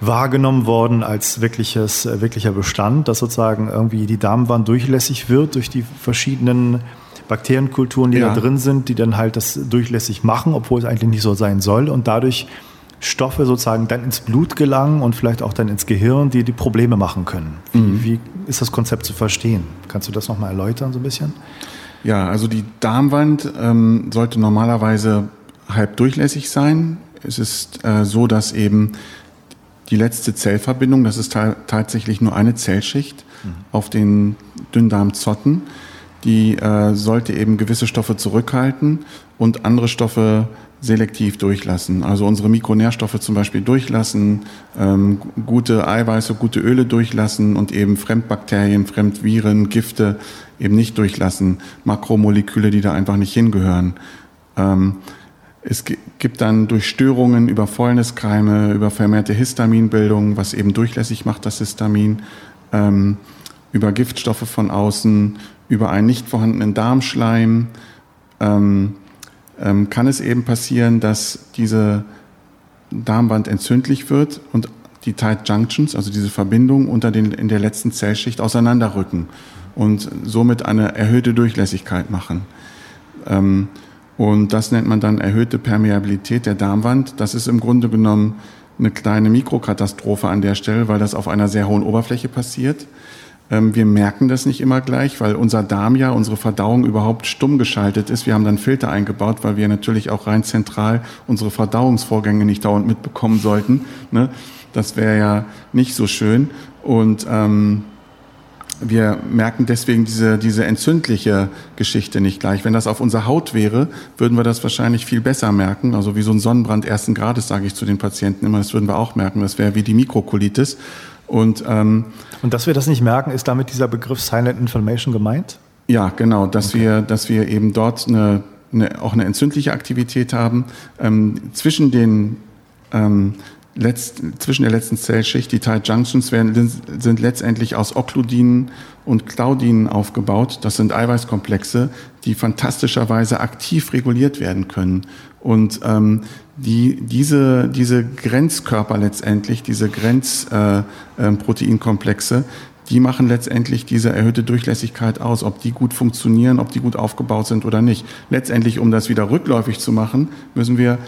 wahrgenommen worden als wirkliches, wirklicher Bestand, dass sozusagen irgendwie die Darmwand durchlässig wird durch die verschiedenen Bakterienkulturen, die ja. da drin sind, die dann halt das durchlässig machen, obwohl es eigentlich nicht so sein soll und dadurch Stoffe sozusagen dann ins Blut gelangen und vielleicht auch dann ins Gehirn, die die Probleme machen können. Wie, mhm. wie ist das Konzept zu verstehen? Kannst du das nochmal erläutern so ein bisschen? Ja, also die Darmwand ähm, sollte normalerweise halb durchlässig sein. Es ist äh, so, dass eben die letzte Zellverbindung, das ist tatsächlich nur eine Zellschicht mhm. auf den Dünndarmzotten, die äh, sollte eben gewisse Stoffe zurückhalten und andere Stoffe selektiv durchlassen. Also unsere Mikronährstoffe zum Beispiel durchlassen, ähm, gute Eiweiße, gute Öle durchlassen und eben Fremdbakterien, Fremdviren, Gifte eben nicht durchlassen, Makromoleküle, die da einfach nicht hingehören. Ähm, es gibt dann durch Störungen über Fäulniskeime, über vermehrte Histaminbildung, was eben durchlässig macht, das Histamin, ähm, über Giftstoffe von außen, über einen nicht vorhandenen Darmschleim, ähm, ähm, kann es eben passieren, dass diese Darmwand entzündlich wird und die Tight Junctions, also diese Verbindung unter den, in der letzten Zellschicht auseinanderrücken und somit eine erhöhte Durchlässigkeit machen. Ähm, und das nennt man dann erhöhte Permeabilität der Darmwand. Das ist im Grunde genommen eine kleine Mikrokatastrophe an der Stelle, weil das auf einer sehr hohen Oberfläche passiert. Ähm, wir merken das nicht immer gleich, weil unser Darm ja, unsere Verdauung überhaupt stumm geschaltet ist. Wir haben dann Filter eingebaut, weil wir natürlich auch rein zentral unsere Verdauungsvorgänge nicht dauernd mitbekommen sollten. Ne? Das wäre ja nicht so schön. Und ähm, wir merken deswegen diese, diese entzündliche Geschichte nicht gleich. Wenn das auf unserer Haut wäre, würden wir das wahrscheinlich viel besser merken. Also wie so ein Sonnenbrand ersten Grades, sage ich zu den Patienten immer, das würden wir auch merken. Das wäre wie die Mikrokolitis. Und, ähm, und dass wir das nicht merken, ist damit dieser Begriff Silent Inflammation gemeint? Ja, genau, dass, okay. wir, dass wir eben dort eine, eine, auch eine entzündliche Aktivität haben. Ähm, zwischen den ähm, letzt, zwischen der letzten Zellschicht, die Tight Junctions, werden, sind letztendlich aus Okludinen und Claudinen aufgebaut. Das sind Eiweißkomplexe, die fantastischerweise aktiv reguliert werden können. Und ähm, die, diese, diese Grenzkörper letztendlich, diese Grenzproteinkomplexe, äh, äh, die machen letztendlich diese erhöhte Durchlässigkeit aus, ob die gut funktionieren, ob die gut aufgebaut sind oder nicht. Letztendlich, um das wieder rückläufig zu machen, müssen wir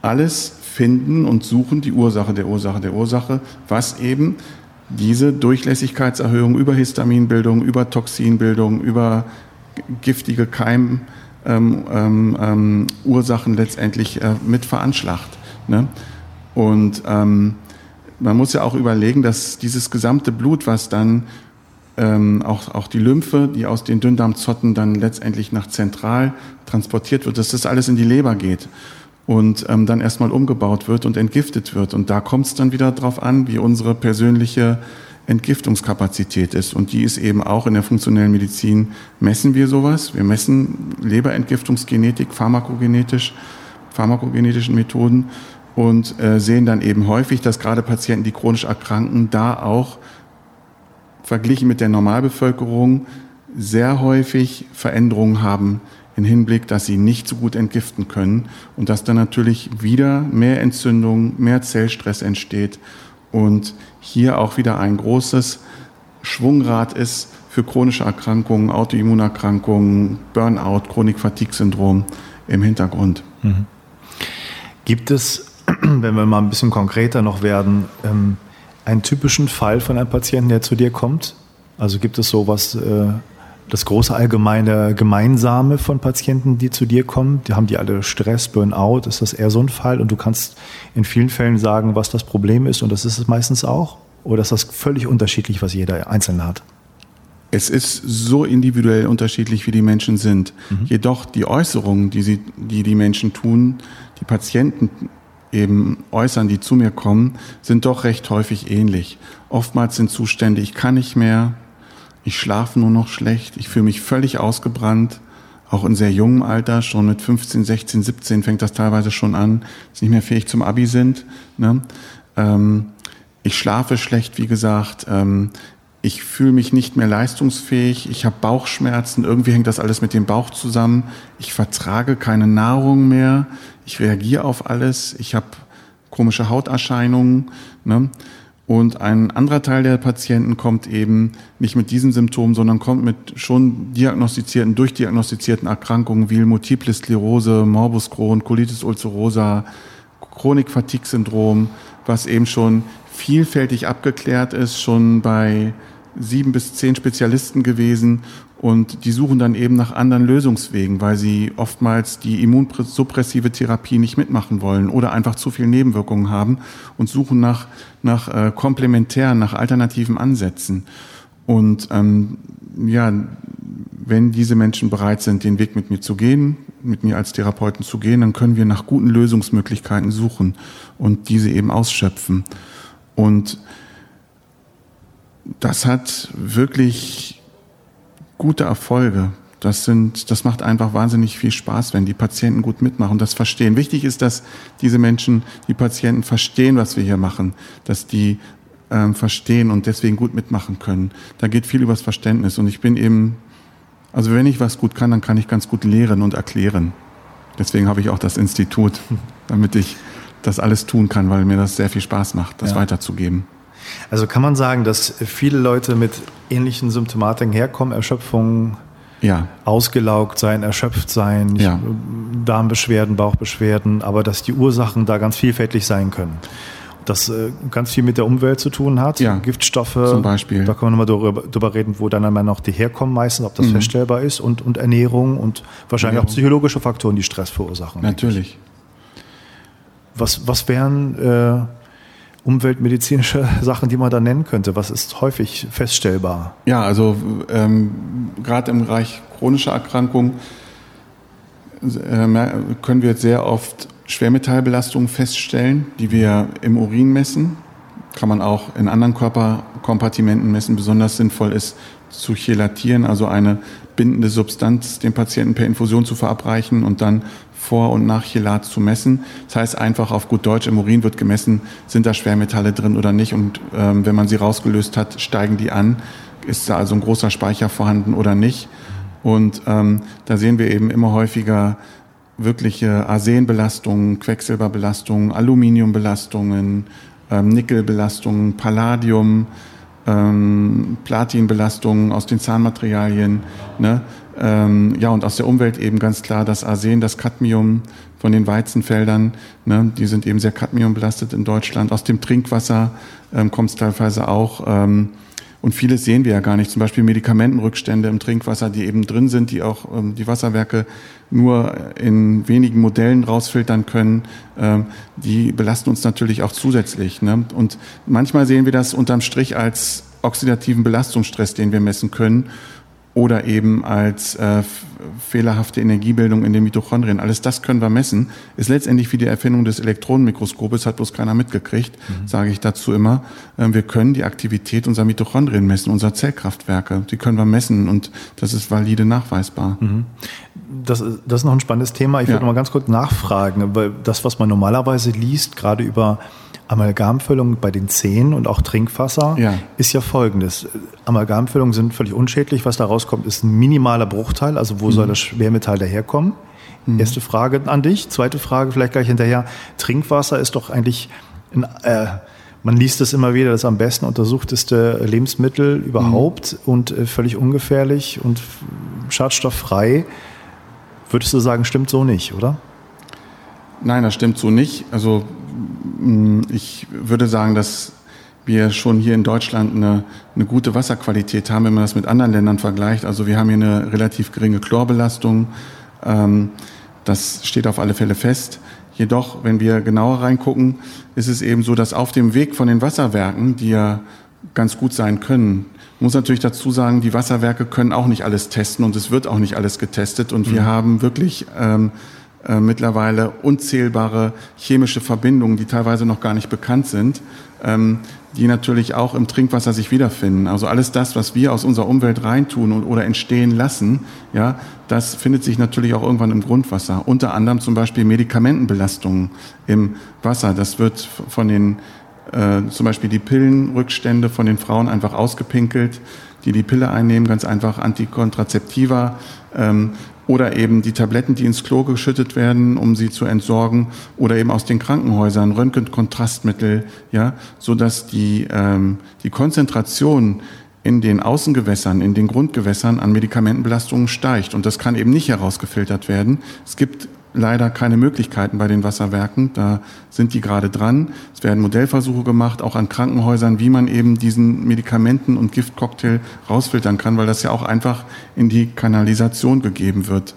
alles finden und suchen, die Ursache der Ursache der Ursache, was eben diese Durchlässigkeitserhöhung über Histaminbildung, über Toxinbildung, über giftige Keim, ähm, ähm, ähm, letztendlich äh, mit veranschlagt. Ne? Und ähm, man muss ja auch überlegen, dass dieses gesamte Blut, was dann ähm, auch, auch die Lymphe, die aus den Dünndarmzotten dann letztendlich nach zentral transportiert wird, dass das alles in die Leber geht und ähm, dann erstmal umgebaut wird und entgiftet wird. Und da kommt es dann wieder darauf an, wie unsere persönliche Entgiftungskapazität ist. Und die ist eben auch in der funktionellen Medizin, messen wir sowas. Wir messen Leberentgiftungsgenetik, pharmakogenetisch, pharmakogenetischen Methoden und äh, sehen dann eben häufig, dass gerade Patienten, die chronisch erkranken, da auch verglichen mit der Normalbevölkerung sehr häufig Veränderungen haben im Hinblick, dass sie nicht so gut entgiften können und dass dann natürlich wieder mehr Entzündung, mehr Zellstress entsteht und hier auch wieder ein großes Schwungrad ist für chronische Erkrankungen, Autoimmunerkrankungen, Burnout, Chronik-Fatigue-Syndrom im Hintergrund. Mhm. Gibt es, wenn wir mal ein bisschen konkreter noch werden, ähm, einen typischen Fall von einem Patienten, der zu dir kommt? Also gibt es sowas, äh, das große allgemeine Gemeinsame von Patienten, die zu dir kommen? Die haben die alle Stress, Burnout? Ist das eher so ein Fall? Und du kannst in vielen Fällen sagen, was das Problem ist und das ist es meistens auch? Oder ist das völlig unterschiedlich, was jeder Einzelne hat? Es ist so individuell unterschiedlich, wie die Menschen sind. Mhm. Jedoch die Äußerungen, die, sie, die die Menschen tun, die Patienten eben äußern, die zu mir kommen, sind doch recht häufig ähnlich. Oftmals sind Zustände, ich kann nicht mehr, ich schlafe nur noch schlecht, ich fühle mich völlig ausgebrannt, auch in sehr jungem Alter, schon mit 15, 16, 17 fängt das teilweise schon an, dass nicht mehr fähig zum Abi sind. Ne? Ähm, ich schlafe schlecht, wie gesagt. Ähm, ich fühle mich nicht mehr leistungsfähig. Ich habe Bauchschmerzen. Irgendwie hängt das alles mit dem Bauch zusammen. Ich vertrage keine Nahrung mehr. Ich reagiere auf alles. Ich habe komische Hauterscheinungen. Ne? Und ein anderer Teil der Patienten kommt eben nicht mit diesen Symptomen, sondern kommt mit schon diagnostizierten, durchdiagnostizierten Erkrankungen wie Multiple Sklerose, Morbus Crohn, Colitis ulcerosa, Chronik-Fatigue-Syndrom, was eben schon vielfältig abgeklärt ist, schon bei sieben bis zehn Spezialisten gewesen und die suchen dann eben nach anderen Lösungswegen, weil sie oftmals die immunsuppressive Therapie nicht mitmachen wollen oder einfach zu viel Nebenwirkungen haben und suchen nach, nach äh, komplementären, nach alternativen Ansätzen. Und ähm, ja, wenn diese Menschen bereit sind, den Weg mit mir zu gehen, mit mir als Therapeuten zu gehen, dann können wir nach guten Lösungsmöglichkeiten suchen und diese eben ausschöpfen. Und das hat wirklich gute Erfolge. Das sind, das macht einfach wahnsinnig viel Spaß, wenn die Patienten gut mitmachen und das verstehen. Wichtig ist, dass diese Menschen, die Patienten verstehen, was wir hier machen, dass die ähm, verstehen und deswegen gut mitmachen können. Da geht viel übers Verständnis und ich bin eben, also wenn ich was gut kann, dann kann ich ganz gut lehren und erklären. Deswegen habe ich auch das Institut, damit ich das alles tun kann, weil mir das sehr viel Spaß macht, das ja. weiterzugeben. Also kann man sagen, dass viele Leute mit ähnlichen Symptomatiken herkommen, Erschöpfung, ja. ausgelaugt sein, erschöpft sein, ja. Darmbeschwerden, Bauchbeschwerden, aber dass die Ursachen da ganz vielfältig sein können. Das äh, ganz viel mit der Umwelt zu tun hat, ja. Giftstoffe. Zum Beispiel. Da kann man nochmal darüber, darüber reden, wo dann einmal noch die herkommen meistens, ob das mhm. feststellbar ist und, und Ernährung und wahrscheinlich Ernährung. auch psychologische Faktoren, die Stress verursachen. Natürlich. Was, was wären äh, umweltmedizinische Sachen, die man da nennen könnte? Was ist häufig feststellbar? Ja, also ähm, gerade im Bereich chronischer Erkrankungen äh, können wir sehr oft Schwermetallbelastungen feststellen, die wir im Urin messen. Kann man auch in anderen Körperkompartimenten messen. Besonders sinnvoll ist zu chelatieren, also eine bindende Substanz dem Patienten per Infusion zu verabreichen und dann vor und nach Chelat zu messen. Das heißt einfach auf gut Deutsch, im Urin wird gemessen, sind da Schwermetalle drin oder nicht. Und ähm, wenn man sie rausgelöst hat, steigen die an. Ist da also ein großer Speicher vorhanden oder nicht? Und ähm, da sehen wir eben immer häufiger wirkliche Arsenbelastungen, Quecksilberbelastungen, Aluminiumbelastungen, ähm, Nickelbelastungen, Palladium, ähm, Platinbelastungen aus den Zahnmaterialien. Ne? Ähm, ja, und aus der Umwelt eben ganz klar das Arsen, das Cadmium von den Weizenfeldern, ne, die sind eben sehr cadmiumbelastet in Deutschland. Aus dem Trinkwasser ähm, kommt es teilweise auch. Ähm, und vieles sehen wir ja gar nicht. Zum Beispiel Medikamentenrückstände im Trinkwasser, die eben drin sind, die auch ähm, die Wasserwerke nur in wenigen Modellen rausfiltern können. Ähm, die belasten uns natürlich auch zusätzlich. Ne? Und manchmal sehen wir das unterm Strich als oxidativen Belastungsstress, den wir messen können oder eben als äh, fehlerhafte Energiebildung in den Mitochondrien. Alles das können wir messen. Ist letztendlich wie die Erfindung des Elektronenmikroskopes, hat bloß keiner mitgekriegt, mhm. sage ich dazu immer. Ähm, wir können die Aktivität unserer Mitochondrien messen, unserer Zellkraftwerke. Die können wir messen und das ist valide nachweisbar. Mhm. Das, das ist noch ein spannendes Thema. Ich ja. würde mal ganz kurz nachfragen, weil das, was man normalerweise liest, gerade über Amalgamfüllung bei den Zähnen und auch Trinkwasser ja. ist ja folgendes. Amalgamfüllungen sind völlig unschädlich. Was da rauskommt, ist ein minimaler Bruchteil. Also wo mhm. soll das Schwermetall daherkommen? Mhm. Erste Frage an dich. Zweite Frage vielleicht gleich hinterher. Trinkwasser ist doch eigentlich ein, äh, man liest es immer wieder, das am besten untersuchteste Lebensmittel überhaupt mhm. und äh, völlig ungefährlich und schadstofffrei. Würdest du sagen, stimmt so nicht, oder? Nein, das stimmt so nicht. Also ich würde sagen, dass wir schon hier in Deutschland eine, eine, gute Wasserqualität haben, wenn man das mit anderen Ländern vergleicht. Also wir haben hier eine relativ geringe Chlorbelastung. Ähm, das steht auf alle Fälle fest. Jedoch, wenn wir genauer reingucken, ist es eben so, dass auf dem Weg von den Wasserwerken, die ja ganz gut sein können, muss natürlich dazu sagen, die Wasserwerke können auch nicht alles testen und es wird auch nicht alles getestet. Und wir mhm. haben wirklich ähm, äh, mittlerweile unzählbare chemische Verbindungen, die teilweise noch gar nicht bekannt sind, ähm, die natürlich auch im Trinkwasser sich wiederfinden. Also alles das, was wir aus unserer Umwelt reintun und, oder entstehen lassen, ja, das findet sich natürlich auch irgendwann im Grundwasser. Unter anderem zum Beispiel Medikamentenbelastungen im Wasser. Das wird von den äh, zum Beispiel die Pillenrückstände von den Frauen einfach ausgepinkelt, die die Pille einnehmen, ganz einfach Antikontrazeptiva. Ähm, oder eben die Tabletten, die ins Klo geschüttet werden, um sie zu entsorgen, oder eben aus den Krankenhäusern Röntgenkontrastmittel, ja, so dass die ähm, die Konzentration in den Außengewässern, in den Grundgewässern an Medikamentenbelastungen steigt. Und das kann eben nicht herausgefiltert werden. Es gibt leider keine Möglichkeiten bei den Wasserwerken. Da sind die gerade dran. Es werden Modellversuche gemacht, auch an Krankenhäusern, wie man eben diesen Medikamenten- und Giftcocktail rausfiltern kann, weil das ja auch einfach in die Kanalisation gegeben wird.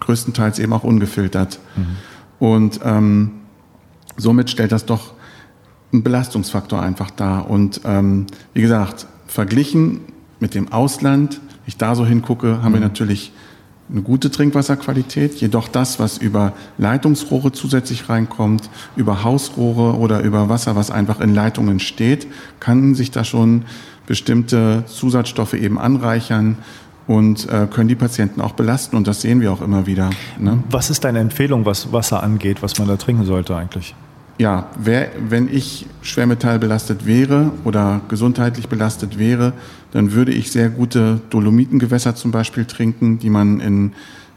Größtenteils eben auch ungefiltert. Mhm. Und ähm, somit stellt das doch einen Belastungsfaktor einfach dar. Und ähm, wie gesagt, verglichen mit dem Ausland, wenn ich da so hingucke, haben mhm. wir natürlich eine gute Trinkwasserqualität, jedoch das, was über Leitungsrohre zusätzlich reinkommt, über Hausrohre oder über Wasser, was einfach in Leitungen steht, kann sich da schon bestimmte Zusatzstoffe eben anreichern und äh, können die Patienten auch belasten und das sehen wir auch immer wieder. Ne? Was ist deine Empfehlung, was Wasser angeht, was man da trinken sollte eigentlich? Ja, wer, wenn ich schwermetallbelastet wäre oder gesundheitlich belastet wäre, dann würde ich sehr gute Dolomitengewässer zum Beispiel trinken, die man in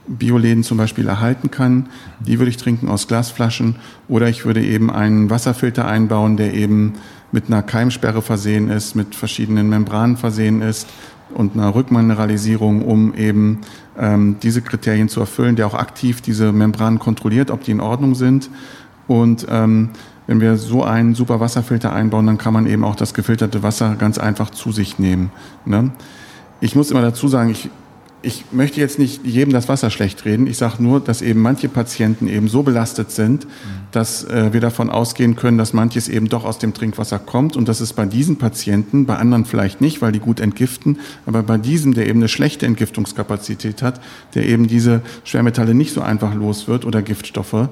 Bioläden zum Beispiel erhalten kann. Die würde ich trinken aus Glasflaschen. Oder ich würde eben einen Wasserfilter einbauen, der eben mit einer Keimsperre versehen ist, mit verschiedenen Membranen versehen ist und einer Rückmineralisierung, um eben ähm, diese Kriterien zu erfüllen, der auch aktiv diese Membranen kontrolliert, ob die in Ordnung sind. Und ähm, wenn wir so einen super Wasserfilter einbauen, dann kann man eben auch das gefilterte Wasser ganz einfach zu sich nehmen. Ne? Ich muss immer dazu sagen, ich ich möchte jetzt nicht jedem das Wasser schlecht reden. Ich sage nur, dass eben manche Patienten eben so belastet sind, dass äh, wir davon ausgehen können, dass manches eben doch aus dem Trinkwasser kommt und dass es bei diesen Patienten, bei anderen vielleicht nicht, weil die gut entgiften, aber bei diesem, der eben eine schlechte Entgiftungskapazität hat, der eben diese Schwermetalle nicht so einfach los wird oder Giftstoffe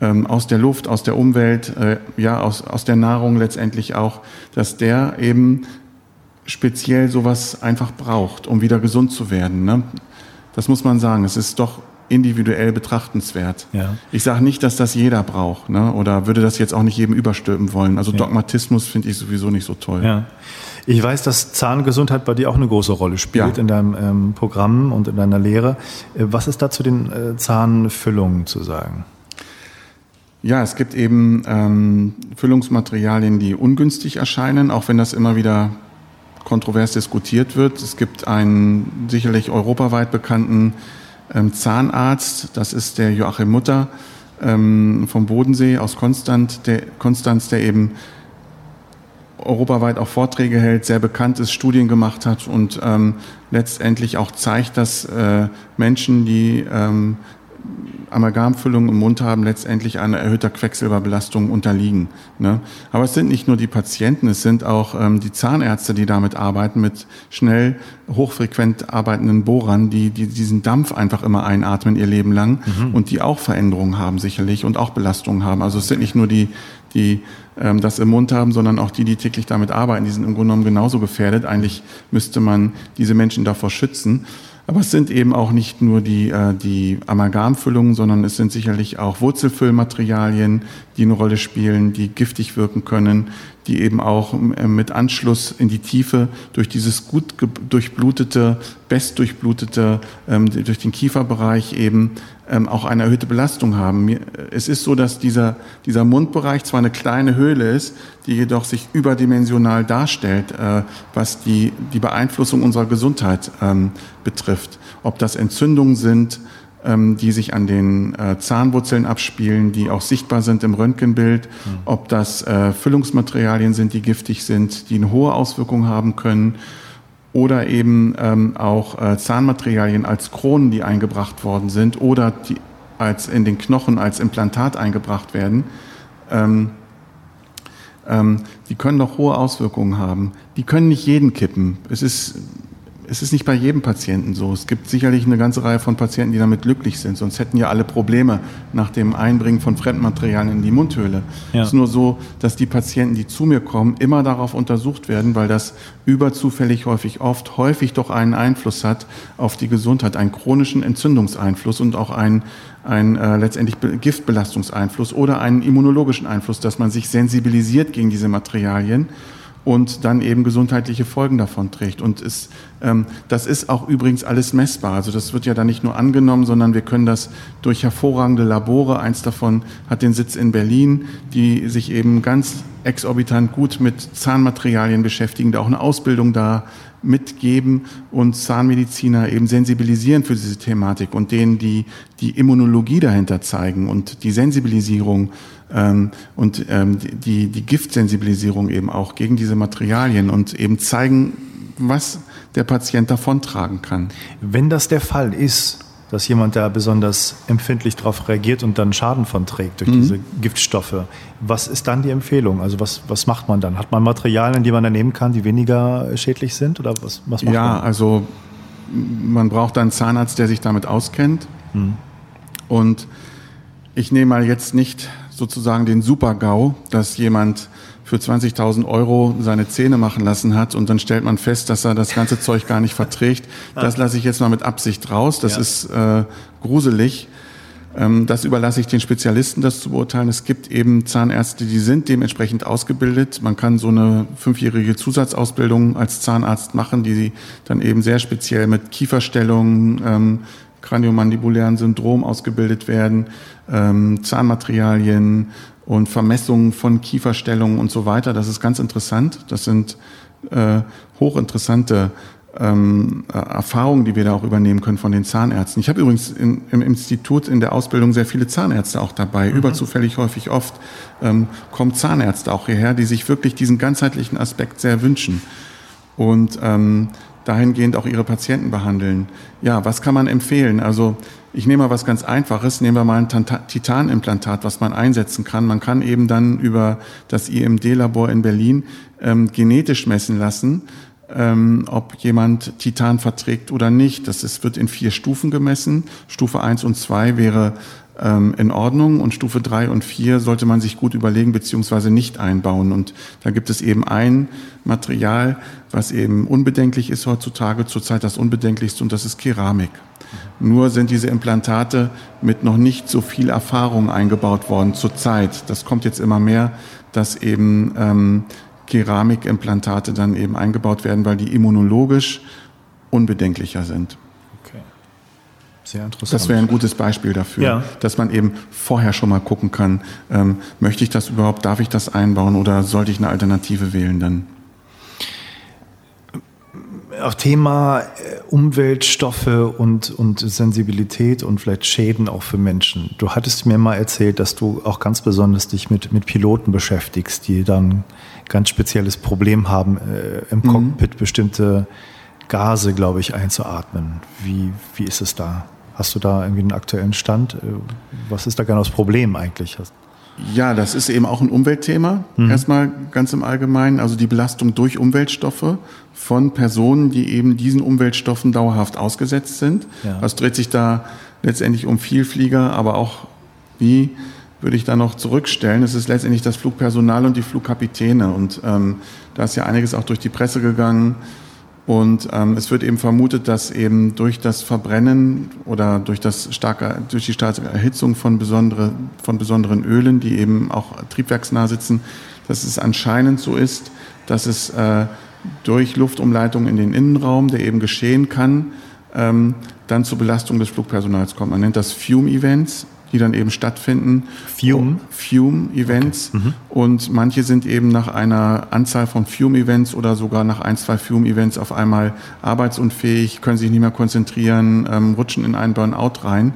aus der Luft, aus der Umwelt, äh, ja aus, aus der Nahrung letztendlich auch, dass der eben speziell sowas einfach braucht, um wieder gesund zu werden. Ne? Das muss man sagen. Es ist doch individuell betrachtenswert. Ja. Ich sage nicht, dass das jeder braucht, ne? oder würde das jetzt auch nicht jedem überstülpen wollen. Also ja. Dogmatismus finde ich sowieso nicht so toll. Ja. Ich weiß, dass Zahngesundheit bei dir auch eine große Rolle spielt in deinem ähm, Programm und in deiner Lehre. Äh, was ist da zu den äh, Zahnfüllungen zu sagen? Ja, es gibt eben ähm, Füllungsmaterialien, die ungünstig erscheinen, auch wenn das immer wieder kontrovers diskutiert wird. Es gibt einen sicherlich europaweit bekannten ähm, Zahnarzt, das ist der Joachim Mutter ähm, vom Bodensee aus Konstanz, der, Konstanz, der eben europaweit auch Vorträge hält, sehr bekannt ist, Studien gemacht hat und ähm, letztendlich auch zeigt, dass äh, Menschen, die ähm, Amalgamfüllungen im Mund haben, letztendlich einer erhöhter Quecksilberbelastung unterliegen. Ne? Aber es sind nicht nur die Patienten, es sind auch ähm, die Zahnärzte, die damit arbeiten, mit schnell hochfrequent arbeitenden Bohrern, die, die diesen Dampf einfach immer einatmen ihr Leben lang mhm. und die auch Veränderungen haben sicherlich und auch Belastungen haben. Also es sind nicht nur die, die ähm, das im Mund haben, sondern auch die, die täglich damit arbeiten, die sind im Grunde genommen genauso gefährdet. Eigentlich müsste man diese Menschen davor schützen. Aber es sind eben auch nicht nur die, äh, die Amalgamfüllungen, sondern es sind sicherlich auch Wurzelfüllmaterialien, die eine Rolle spielen, die giftig wirken können, die eben auch äh, mit Anschluss in die Tiefe durch dieses gut durchblutete, bestdurchblutete, ähm, durch den Kieferbereich eben ähm, auch eine erhöhte Belastung haben. Es ist so, dass dieser, dieser Mundbereich zwar eine kleine Höhle ist, die jedoch sich überdimensional darstellt, äh, was die, die Beeinflussung unserer Gesundheit ähm, betrifft. Ob das Entzündungen sind, ähm, die sich an den äh, Zahnwurzeln abspielen, die auch sichtbar sind im Röntgenbild, mhm. ob das äh, Füllungsmaterialien sind, die giftig sind, die eine hohe Auswirkung haben können oder eben ähm, auch äh, Zahnmaterialien als Kronen, die eingebracht worden sind oder die als in den Knochen als Implantat eingebracht werden, ähm, ähm, die können doch hohe Auswirkungen haben. Die können nicht jeden kippen. Es ist es ist nicht bei jedem Patienten so. Es gibt sicherlich eine ganze Reihe von Patienten, die damit glücklich sind. Sonst hätten ja alle Probleme nach dem Einbringen von Fremdmaterialien in die Mundhöhle. Ja. Es ist nur so, dass die Patienten, die zu mir kommen, immer darauf untersucht werden, weil das überzufällig häufig oft häufig doch einen Einfluss hat auf die Gesundheit, einen chronischen Entzündungseinfluss und auch einen, einen äh, letztendlich Giftbelastungseinfluss oder einen immunologischen Einfluss, dass man sich sensibilisiert gegen diese Materialien und dann eben gesundheitliche Folgen davon trägt. Und es, ähm, das ist auch übrigens alles messbar. Also das wird ja dann nicht nur angenommen, sondern wir können das durch hervorragende Labore, eins davon hat den Sitz in Berlin, die sich eben ganz exorbitant gut mit Zahnmaterialien beschäftigen, da auch eine Ausbildung da mitgeben und Zahnmediziner eben sensibilisieren für diese Thematik und denen die, die Immunologie dahinter zeigen und die Sensibilisierung und ähm, die, die Giftsensibilisierung eben auch gegen diese Materialien und eben zeigen, was der Patient davontragen kann. Wenn das der Fall ist, dass jemand da besonders empfindlich darauf reagiert und dann Schaden von trägt durch mhm. diese Giftstoffe. Was ist dann die Empfehlung? Also was, was macht man dann? Hat man Materialien, die man dann nehmen kann, die weniger schädlich sind? Oder was, was macht ja, man? Ja, also man braucht einen Zahnarzt, der sich damit auskennt. Mhm. Und ich nehme mal jetzt nicht sozusagen den Super-GAU, dass jemand für 20.000 Euro seine Zähne machen lassen hat und dann stellt man fest, dass er das ganze Zeug gar nicht verträgt. Das lasse ich jetzt mal mit Absicht raus. Das ja. ist äh, gruselig. Ähm, das überlasse ich den Spezialisten, das zu beurteilen. Es gibt eben Zahnärzte, die sind dementsprechend ausgebildet. Man kann so eine fünfjährige Zusatzausbildung als Zahnarzt machen, die dann eben sehr speziell mit Kieferstellungen, ähm, kraniomandibulären Syndrom ausgebildet werden, ähm, Zahnmaterialien und Vermessungen von Kieferstellungen und so weiter. Das ist ganz interessant. Das sind äh, hochinteressante ähm, äh, Erfahrungen, die wir da auch übernehmen können von den Zahnärzten. Ich habe übrigens in, im Institut in der Ausbildung sehr viele Zahnärzte auch dabei. Mhm. Überzufällig häufig oft ähm, kommen Zahnärzte auch hierher, die sich wirklich diesen ganzheitlichen Aspekt sehr wünschen und ähm, dahingehend auch ihre Patienten behandeln. Ja, was kann man empfehlen? Also ich nehme mal was ganz Einfaches. Nehmen wir mal ein Titanimplantat, was man einsetzen kann. Man kann eben dann über das IMD-Labor in Berlin ähm, genetisch messen lassen, ähm, ob jemand Titan verträgt oder nicht. Das ist, wird in vier Stufen gemessen. Stufe eins und zwei wäre ähm, in Ordnung und Stufe drei und vier sollte man sich gut überlegen beziehungsweise nicht einbauen. Und da gibt es eben ein Material, was eben unbedenklich ist heutzutage, zurzeit das unbedenklichste und das ist Keramik. Nur sind diese Implantate mit noch nicht so viel Erfahrung eingebaut worden zurzeit. Das kommt jetzt immer mehr, dass eben ähm, Keramikimplantate dann eben eingebaut werden, weil die immunologisch unbedenklicher sind. Okay. Sehr interessant. Das wäre ein gutes Beispiel dafür, ja. dass man eben vorher schon mal gucken kann, ähm, möchte ich das überhaupt, darf ich das einbauen oder sollte ich eine Alternative wählen dann? Auch Thema äh, Umweltstoffe und, und Sensibilität und vielleicht Schäden auch für Menschen. Du hattest mir mal erzählt, dass du auch ganz besonders dich mit, mit Piloten beschäftigst, die dann ganz spezielles Problem haben, äh, im mhm. Cockpit bestimmte Gase, glaube ich, einzuatmen. Wie, wie ist es da? Hast du da irgendwie einen aktuellen Stand? Äh, was ist da genau das Problem eigentlich? Ja, das ist eben auch ein Umweltthema. Mhm. Erstmal ganz im Allgemeinen, also die Belastung durch Umweltstoffe von Personen, die eben diesen Umweltstoffen dauerhaft ausgesetzt sind. Ja. Es dreht sich da letztendlich um Vielflieger, aber auch wie würde ich da noch zurückstellen. Es ist letztendlich das Flugpersonal und die Flugkapitäne. Und ähm, da ist ja einiges auch durch die Presse gegangen. Und ähm, es wird eben vermutet, dass eben durch das Verbrennen oder durch, das starke, durch die starke Erhitzung von, besondere, von besonderen Ölen, die eben auch triebwerksnah sitzen, dass es anscheinend so ist, dass es äh, durch Luftumleitung in den Innenraum, der eben geschehen kann, ähm, dann zur Belastung des Flugpersonals kommt. Man nennt das Fume-Events die dann eben stattfinden. Fume? Fume-Events. Okay. Mhm. Und manche sind eben nach einer Anzahl von Fume-Events oder sogar nach ein, zwei Fume-Events auf einmal arbeitsunfähig, können sich nicht mehr konzentrieren, ähm, rutschen in einen Burnout rein.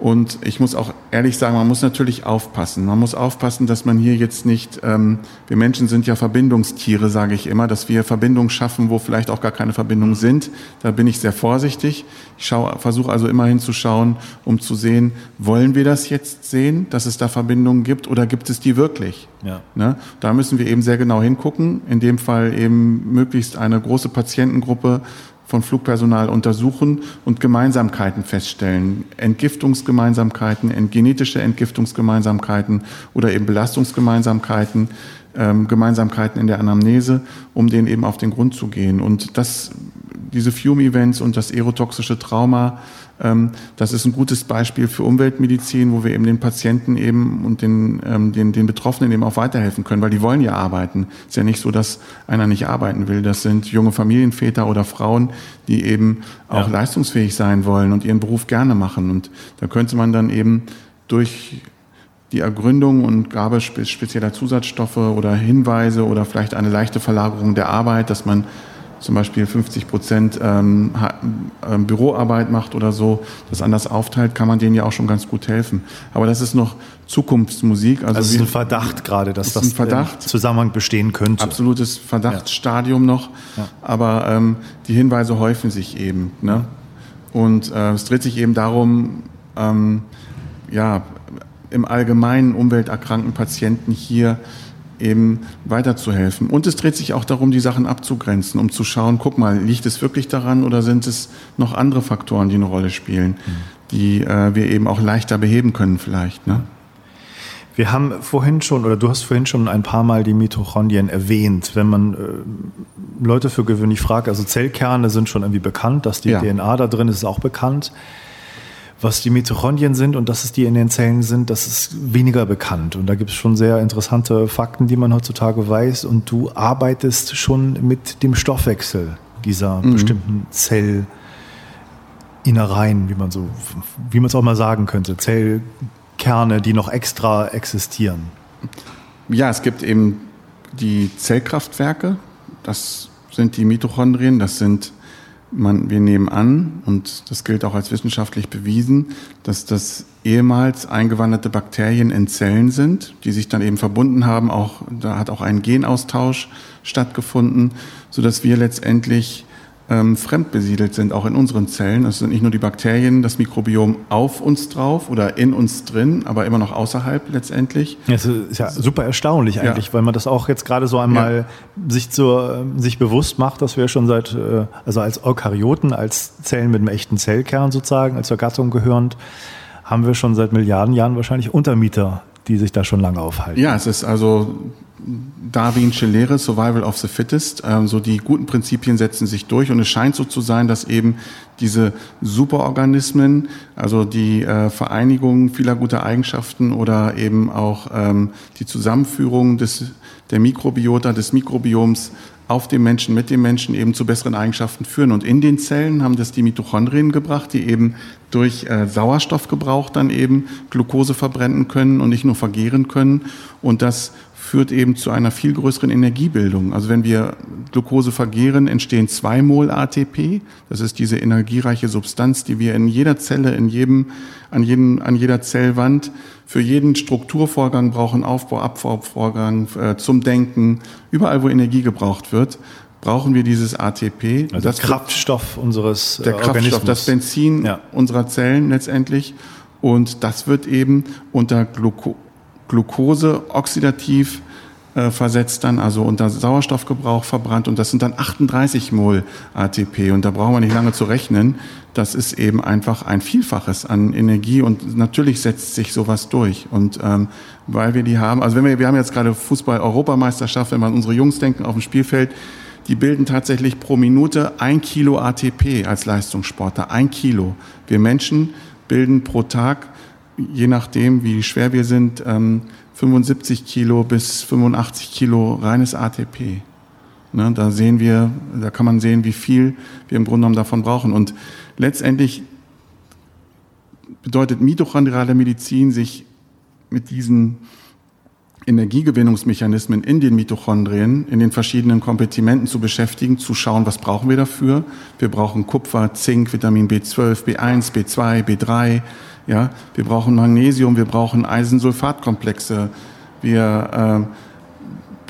Und ich muss auch ehrlich sagen, man muss natürlich aufpassen. Man muss aufpassen, dass man hier jetzt nicht, ähm, wir Menschen sind ja Verbindungstiere, sage ich immer, dass wir Verbindungen schaffen, wo vielleicht auch gar keine Verbindungen sind. Da bin ich sehr vorsichtig. Ich versuche also immer hinzuschauen, um zu sehen, wollen wir das jetzt sehen, dass es da Verbindungen gibt oder gibt es die wirklich? Ja. Ne? Da müssen wir eben sehr genau hingucken. In dem Fall eben möglichst eine große Patientengruppe von Flugpersonal untersuchen und Gemeinsamkeiten feststellen. Entgiftungsgemeinsamkeiten, genetische Entgiftungsgemeinsamkeiten oder eben Belastungsgemeinsamkeiten, ähm, Gemeinsamkeiten in der Anamnese, um denen eben auf den Grund zu gehen. Und das, diese Fume-Events und das aerotoxische Trauma das ist ein gutes Beispiel für Umweltmedizin, wo wir eben den Patienten eben und den, ähm, den, den Betroffenen eben auch weiterhelfen können, weil die wollen ja arbeiten. Es ist ja nicht so, dass einer nicht arbeiten will. Das sind junge Familienväter oder Frauen, die eben auch ja. leistungsfähig sein wollen und ihren Beruf gerne machen. Und da könnte man dann eben durch die Ergründung und Gabe spezieller Zusatzstoffe oder Hinweise oder vielleicht eine leichte Verlagerung der Arbeit, dass man zum Beispiel 50 Prozent ähm, ähm, Büroarbeit macht oder so, das anders aufteilt, kann man denen ja auch schon ganz gut helfen. Aber das ist noch Zukunftsmusik. Also, also es ist ein Verdacht gerade, dass das Verdacht, Zusammenhang bestehen könnte. Absolutes Verdachtsstadium ja. noch. Ja. Aber ähm, die Hinweise häufen sich eben. Ne? Und äh, es dreht sich eben darum, ähm, ja, im Allgemeinen umwelterkrankten Patienten hier eben weiterzuhelfen. Und es dreht sich auch darum, die Sachen abzugrenzen, um zu schauen, guck mal, liegt es wirklich daran oder sind es noch andere Faktoren, die eine Rolle spielen, die äh, wir eben auch leichter beheben können vielleicht. Ne? Wir haben vorhin schon, oder du hast vorhin schon ein paar Mal die Mitochondrien erwähnt. Wenn man äh, Leute für gewöhnlich fragt, also Zellkerne sind schon irgendwie bekannt, dass die ja. DNA da drin ist, ist auch bekannt. Was die Mitochondrien sind und dass es die in den Zellen sind, das ist weniger bekannt. Und da gibt es schon sehr interessante Fakten, die man heutzutage weiß. Und du arbeitest schon mit dem Stoffwechsel dieser mhm. bestimmten Zell. Innereien, wie man so, wie man es auch mal sagen könnte, Zellkerne, die noch extra existieren? Ja, es gibt eben die Zellkraftwerke. Das sind die Mitochondrien. Das sind, man, wir nehmen an, und das gilt auch als wissenschaftlich bewiesen, dass das ehemals eingewanderte Bakterien in Zellen sind, die sich dann eben verbunden haben. Auch, da hat auch ein Genaustausch stattgefunden, so dass wir letztendlich ähm, fremdbesiedelt sind, auch in unseren Zellen. Es sind nicht nur die Bakterien, das Mikrobiom auf uns drauf oder in uns drin, aber immer noch außerhalb letztendlich. Das ist ja super erstaunlich eigentlich, ja. weil man das auch jetzt gerade so einmal ja. sich, zur, sich bewusst macht, dass wir schon seit, äh, also als Eukaryoten, als Zellen mit einem echten Zellkern sozusagen, als zur Gattung gehörend, haben wir schon seit Milliarden Jahren wahrscheinlich Untermieter, die sich da schon lange aufhalten. Ja, es ist also Darwinsche Lehre, Survival of the Fittest. Ähm, so die guten Prinzipien setzen sich durch und es scheint so zu sein, dass eben diese Superorganismen, also die äh, Vereinigung vieler guter Eigenschaften oder eben auch ähm, die Zusammenführung des, der Mikrobiota, des Mikrobioms auf dem Menschen, mit dem Menschen eben zu besseren Eigenschaften führen. Und in den Zellen haben das die Mitochondrien gebracht, die eben durch äh, Sauerstoffgebrauch dann eben Glucose verbrennen können und nicht nur vergehren können. Und das führt eben zu einer viel größeren Energiebildung. Also wenn wir Glucose vergehren, entstehen zwei Mol ATP. Das ist diese energiereiche Substanz, die wir in jeder Zelle, in jedem, an, jedem, an jeder Zellwand für jeden Strukturvorgang brauchen, Aufbau, Abbauvorgang, äh, zum Denken, überall wo Energie gebraucht wird, brauchen wir dieses ATP. Also das Kraftstoff unseres äh, der Kraftstoff, das Benzin ja. unserer Zellen letztendlich. Und das wird eben unter Glucose Glucose oxidativ äh, versetzt dann, also unter Sauerstoffgebrauch verbrannt. Und das sind dann 38 Mol ATP und da brauchen wir nicht lange zu rechnen. Das ist eben einfach ein Vielfaches an Energie. Und natürlich setzt sich sowas durch. Und ähm, weil wir die haben, also wenn wir, wir haben jetzt gerade Fußball-Europameisterschaft, wenn wir an unsere Jungs denken auf dem Spielfeld, die bilden tatsächlich pro Minute ein Kilo ATP als Leistungssportler, ein Kilo. Wir Menschen bilden pro Tag je nachdem, wie schwer wir sind, 75 ähm, Kilo bis 85 Kilo reines ATP. Ne, da sehen wir, da kann man sehen, wie viel wir im Grunde genommen davon brauchen. Und letztendlich bedeutet mitochondriale Medizin, sich mit diesen Energiegewinnungsmechanismen in den Mitochondrien, in den verschiedenen Kompartimenten zu beschäftigen, zu schauen, was brauchen wir dafür. Wir brauchen Kupfer, Zink, Vitamin B12, B1, B2, B3, ja, wir brauchen Magnesium, wir brauchen Eisensulfatkomplexe, wir äh,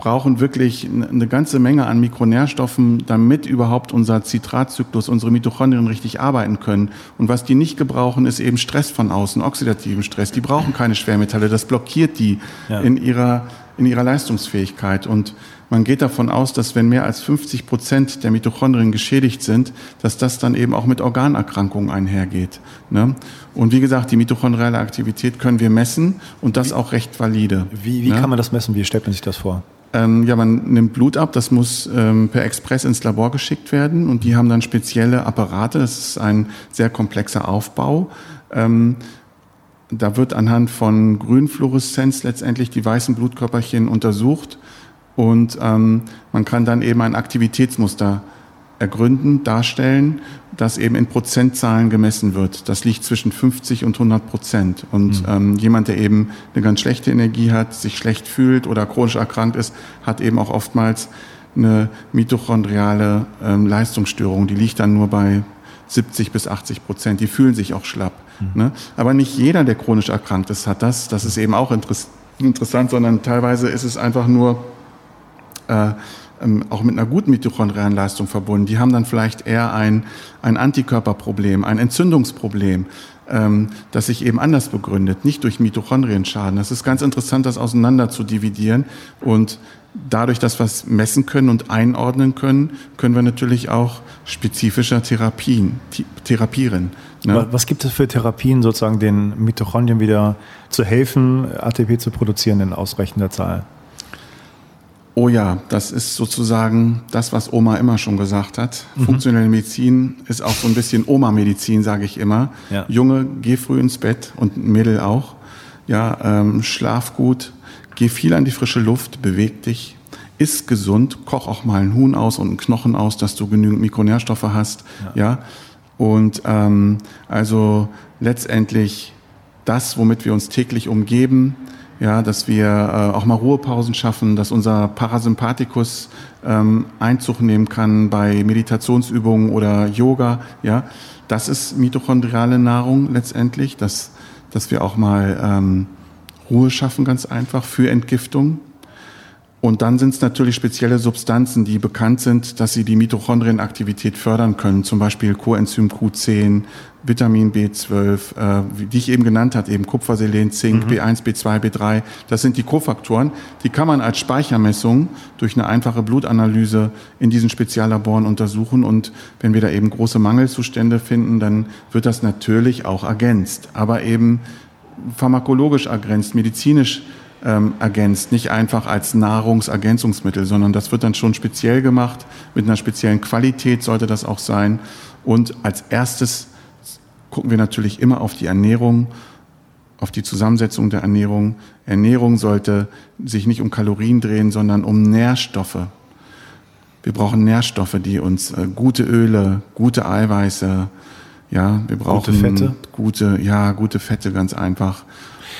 brauchen wirklich eine ganze Menge an Mikronährstoffen, damit überhaupt unser Zitratzyklus, unsere Mitochondrien richtig arbeiten können. Und was die nicht gebrauchen, ist eben Stress von außen, oxidativen Stress. Die brauchen keine Schwermetalle, das blockiert die ja. in ihrer in ihrer Leistungsfähigkeit. Und man geht davon aus, dass wenn mehr als 50 Prozent der Mitochondrien geschädigt sind, dass das dann eben auch mit Organerkrankungen einhergeht. Ne? Und wie gesagt, die mitochondriale Aktivität können wir messen und das auch recht valide. Wie, wie ne? kann man das messen? Wie stellt man sich das vor? Ähm, ja, man nimmt Blut ab, das muss ähm, per Express ins Labor geschickt werden und die haben dann spezielle Apparate. Das ist ein sehr komplexer Aufbau. Ähm, da wird anhand von Grünfluoreszenz letztendlich die weißen Blutkörperchen untersucht und ähm, man kann dann eben ein Aktivitätsmuster ergründen, darstellen, das eben in Prozentzahlen gemessen wird. Das liegt zwischen 50 und 100 Prozent. Und mhm. ähm, jemand, der eben eine ganz schlechte Energie hat, sich schlecht fühlt oder chronisch erkrankt ist, hat eben auch oftmals eine mitochondriale ähm, Leistungsstörung. Die liegt dann nur bei 70 bis 80 Prozent. Die fühlen sich auch schlapp. Mhm. Ne? Aber nicht jeder, der chronisch erkrankt ist, hat das. Das ist eben auch interessant, sondern teilweise ist es einfach nur äh, ähm, auch mit einer guten mitochondrialen Leistung verbunden. Die haben dann vielleicht eher ein, ein Antikörperproblem, ein Entzündungsproblem, ähm, das sich eben anders begründet, nicht durch Mitochondrienschaden. Das ist ganz interessant, das auseinander zu dividieren und dadurch, dass wir es messen können und einordnen können, können wir natürlich auch spezifischer Therapien, therapieren. Ne? Was gibt es für Therapien, sozusagen den Mitochondrien wieder zu helfen, ATP zu produzieren in ausreichender Zahl? Oh ja, das ist sozusagen das, was Oma immer schon gesagt hat. Mhm. Funktionelle Medizin ist auch so ein bisschen Oma-Medizin, sage ich immer. Ja. Junge, geh früh ins Bett und Mädel auch. Ja, ähm, schlaf gut, Geh viel an die frische Luft, beweg dich, iss gesund, koch auch mal ein Huhn aus und einen Knochen aus, dass du genügend Mikronährstoffe hast. Ja. ja? Und ähm, also letztendlich das, womit wir uns täglich umgeben, ja, dass wir äh, auch mal Ruhepausen schaffen, dass unser Parasympathikus ähm, Einzug nehmen kann bei Meditationsübungen oder Yoga, ja, das ist mitochondriale Nahrung letztendlich, dass, dass wir auch mal ähm, Ruhe schaffen, ganz einfach für Entgiftung. Und dann sind es natürlich spezielle Substanzen, die bekannt sind, dass sie die Mitochondrienaktivität fördern können, zum Beispiel Coenzym Q10, Vitamin B12, äh, die ich eben genannt habe, eben Kupfer, Selen, Zink, mhm. B1, B2, B3. Das sind die Kofaktoren. Die kann man als Speichermessung durch eine einfache Blutanalyse in diesen Speziallaboren untersuchen. Und wenn wir da eben große Mangelzustände finden, dann wird das natürlich auch ergänzt. Aber eben pharmakologisch ergänzt, medizinisch ähm, ergänzt, nicht einfach als Nahrungsergänzungsmittel, sondern das wird dann schon speziell gemacht, mit einer speziellen Qualität sollte das auch sein. Und als erstes gucken wir natürlich immer auf die Ernährung, auf die Zusammensetzung der Ernährung. Ernährung sollte sich nicht um Kalorien drehen, sondern um Nährstoffe. Wir brauchen Nährstoffe, die uns äh, gute Öle, gute Eiweiße, ja, wir brauchen gute Fette, gute, ja, gute Fette ganz einfach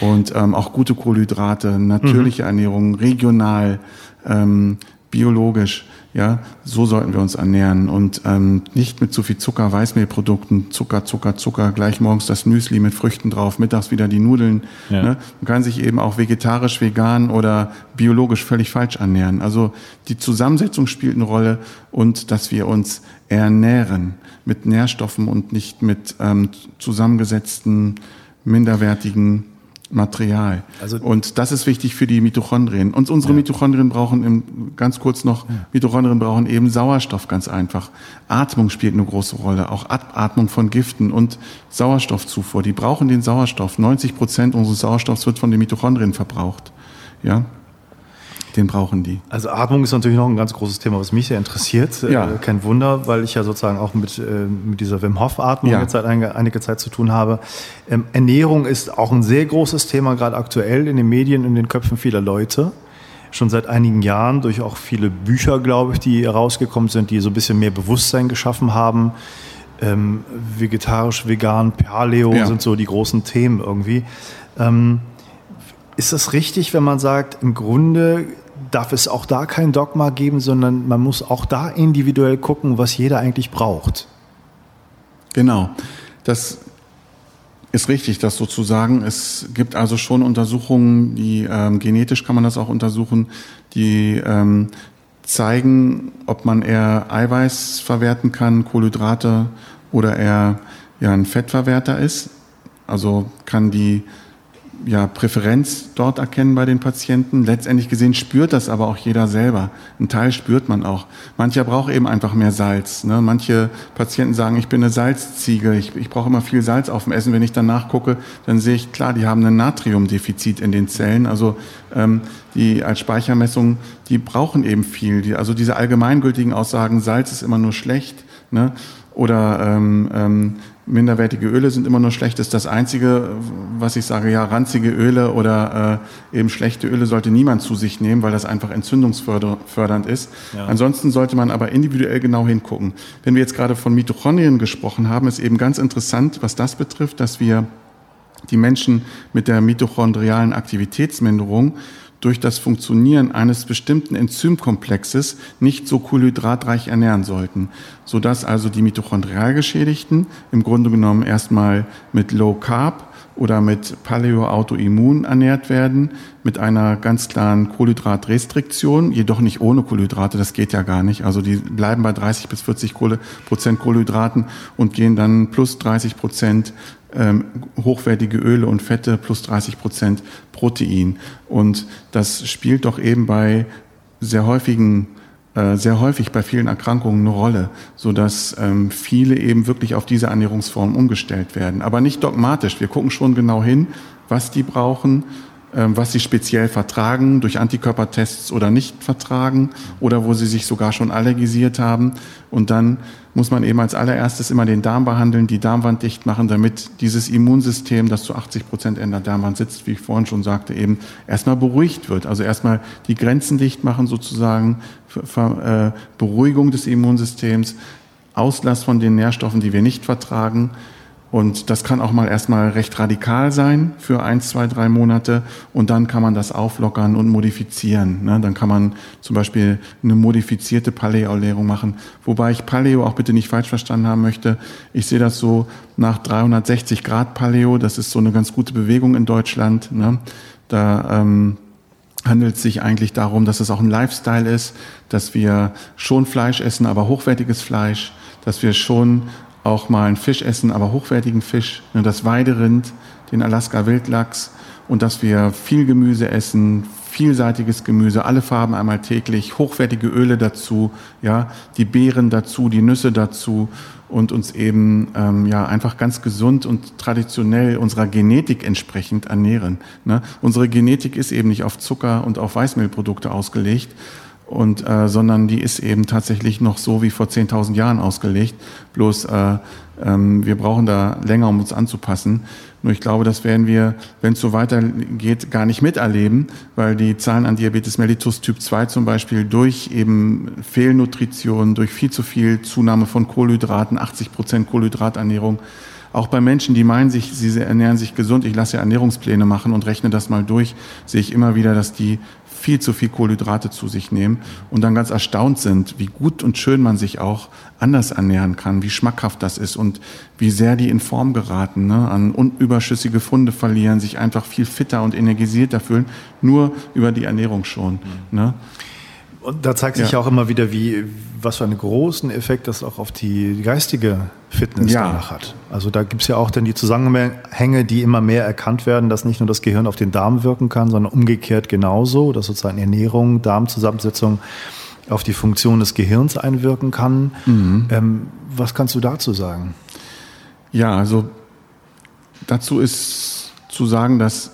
und ähm, auch gute Kohlenhydrate, natürliche mhm. Ernährung, regional, ähm, biologisch. Ja, so sollten wir uns ernähren und ähm, nicht mit zu viel Zucker, Weißmehlprodukten, Zucker, Zucker, Zucker, gleich morgens das Müsli mit Früchten drauf, mittags wieder die Nudeln. Ja. Ne? Man kann sich eben auch vegetarisch, vegan oder biologisch völlig falsch ernähren. Also die Zusammensetzung spielt eine Rolle und dass wir uns ernähren mit Nährstoffen und nicht mit ähm, zusammengesetzten minderwertigen Material. Also und das ist wichtig für die Mitochondrien. Und unsere ja. Mitochondrien brauchen, im, ganz kurz noch, ja. Mitochondrien brauchen eben Sauerstoff ganz einfach. Atmung spielt eine große Rolle, auch Atmung von Giften und Sauerstoffzufuhr. Die brauchen den Sauerstoff. 90 Prozent unseres Sauerstoffs wird von den Mitochondrien verbraucht. Ja, den brauchen die. Also Atmung ist natürlich noch ein ganz großes Thema, was mich sehr interessiert. Ja. Äh, kein Wunder, weil ich ja sozusagen auch mit, äh, mit dieser Wim Hof Atmung ja. jetzt seit einige, einige Zeit zu tun habe. Ähm, Ernährung ist auch ein sehr großes Thema, gerade aktuell in den Medien, in den Köpfen vieler Leute. Schon seit einigen Jahren durch auch viele Bücher, glaube ich, die rausgekommen sind, die so ein bisschen mehr Bewusstsein geschaffen haben. Ähm, vegetarisch, vegan, Paleo ja. sind so die großen Themen irgendwie. Ähm, ist das richtig, wenn man sagt, im Grunde darf es auch da kein Dogma geben, sondern man muss auch da individuell gucken, was jeder eigentlich braucht? Genau. Das ist richtig, das sozusagen. Es gibt also schon Untersuchungen, die ähm, genetisch kann man das auch untersuchen, die ähm, zeigen, ob man eher Eiweiß verwerten kann, Kohlenhydrate oder eher ja, ein Fettverwerter ist. Also kann die ja, Präferenz dort erkennen bei den Patienten. Letztendlich gesehen spürt das aber auch jeder selber. Ein Teil spürt man auch. Mancher braucht eben einfach mehr Salz. Ne? Manche Patienten sagen, ich bin eine Salzziege, ich, ich brauche immer viel Salz auf dem Essen. Wenn ich danach gucke, dann sehe ich, klar, die haben ein Natriumdefizit in den Zellen. Also ähm, die als Speichermessung, die brauchen eben viel. Die, also diese allgemeingültigen Aussagen, Salz ist immer nur schlecht. Ne? Oder ähm, ähm, minderwertige Öle sind immer nur schlecht. Das ist das Einzige, was ich sage, ja, ranzige Öle oder äh, eben schlechte Öle sollte niemand zu sich nehmen, weil das einfach entzündungsfördernd ist. Ja. Ansonsten sollte man aber individuell genau hingucken. Wenn wir jetzt gerade von Mitochondrien gesprochen haben, ist eben ganz interessant, was das betrifft, dass wir die Menschen mit der mitochondrialen Aktivitätsminderung durch das Funktionieren eines bestimmten Enzymkomplexes nicht so kohlenhydratreich ernähren sollten, sodass also die mitochondrial Geschädigten im Grunde genommen erstmal mit Low Carb oder mit Paleo-Autoimmun ernährt werden, mit einer ganz klaren Kohlenhydratrestriktion, jedoch nicht ohne Kohlenhydrate, das geht ja gar nicht. Also die bleiben bei 30 bis 40 Prozent Kohlenhydraten und gehen dann plus 30 Prozent ähm, hochwertige Öle und Fette plus 30 Prozent Protein. Und das spielt doch eben bei sehr häufigen äh, sehr häufig bei vielen Erkrankungen eine Rolle, so dass ähm, viele eben wirklich auf diese Ernährungsform umgestellt werden. Aber nicht dogmatisch. Wir gucken schon genau hin, was die brauchen ähm, was sie speziell vertragen, durch Antikörpertests oder nicht vertragen oder wo sie sich sogar schon allergisiert haben. Und dann muss man eben als allererstes immer den Darm behandeln, die Darmwand dicht machen, damit dieses Immunsystem, das zu 80 Prozent in der Darmwand sitzt, wie ich vorhin schon sagte, eben erstmal beruhigt wird. Also erstmal die Grenzen dicht machen sozusagen, äh, Beruhigung des Immunsystems, Auslass von den Nährstoffen, die wir nicht vertragen. Und das kann auch mal erstmal recht radikal sein für eins, zwei, drei Monate. Und dann kann man das auflockern und modifizieren. Ne? Dann kann man zum Beispiel eine modifizierte Paleo-Ernährung machen. Wobei ich Paleo auch bitte nicht falsch verstanden haben möchte. Ich sehe das so nach 360 Grad Paleo. Das ist so eine ganz gute Bewegung in Deutschland. Ne? Da ähm, handelt es sich eigentlich darum, dass es auch ein Lifestyle ist, dass wir schon Fleisch essen, aber hochwertiges Fleisch, dass wir schon auch mal einen Fisch essen, aber hochwertigen Fisch, ne, das Weiderind, den Alaska Wildlachs und dass wir viel Gemüse essen, vielseitiges Gemüse, alle Farben einmal täglich, hochwertige Öle dazu, ja, die Beeren dazu, die Nüsse dazu und uns eben ähm, ja einfach ganz gesund und traditionell unserer Genetik entsprechend ernähren. Ne? Unsere Genetik ist eben nicht auf Zucker und auf Weißmehlprodukte ausgelegt, und äh, sondern die ist eben tatsächlich noch so wie vor 10.000 Jahren ausgelegt. Bloß äh, ähm, wir brauchen da länger, um uns anzupassen. Nur ich glaube, das werden wir, wenn es so weitergeht, gar nicht miterleben, weil die Zahlen an Diabetes mellitus Typ 2 zum Beispiel durch eben Fehlnutrition, durch viel zu viel Zunahme von Kohlenhydraten, 80 Prozent Kohlenhydraternährung, auch bei Menschen, die meinen, sich, sie ernähren sich gesund, ich lasse ja Ernährungspläne machen und rechne das mal durch, sehe ich immer wieder, dass die viel zu viel Kohlenhydrate zu sich nehmen und dann ganz erstaunt sind, wie gut und schön man sich auch anders ernähren kann, wie schmackhaft das ist und wie sehr die in Form geraten, ne, an unüberschüssige Funde verlieren, sich einfach viel fitter und energisierter fühlen, nur über die Ernährung schon. Mhm. Ne. Und da zeigt sich ja. auch immer wieder, wie, was für einen großen Effekt das auch auf die geistige Fitness ja. danach hat. Also da gibt es ja auch dann die Zusammenhänge, die immer mehr erkannt werden, dass nicht nur das Gehirn auf den Darm wirken kann, sondern umgekehrt genauso, dass sozusagen Ernährung, Darmzusammensetzung auf die Funktion des Gehirns einwirken kann. Mhm. Ähm, was kannst du dazu sagen? Ja, also dazu ist zu sagen, dass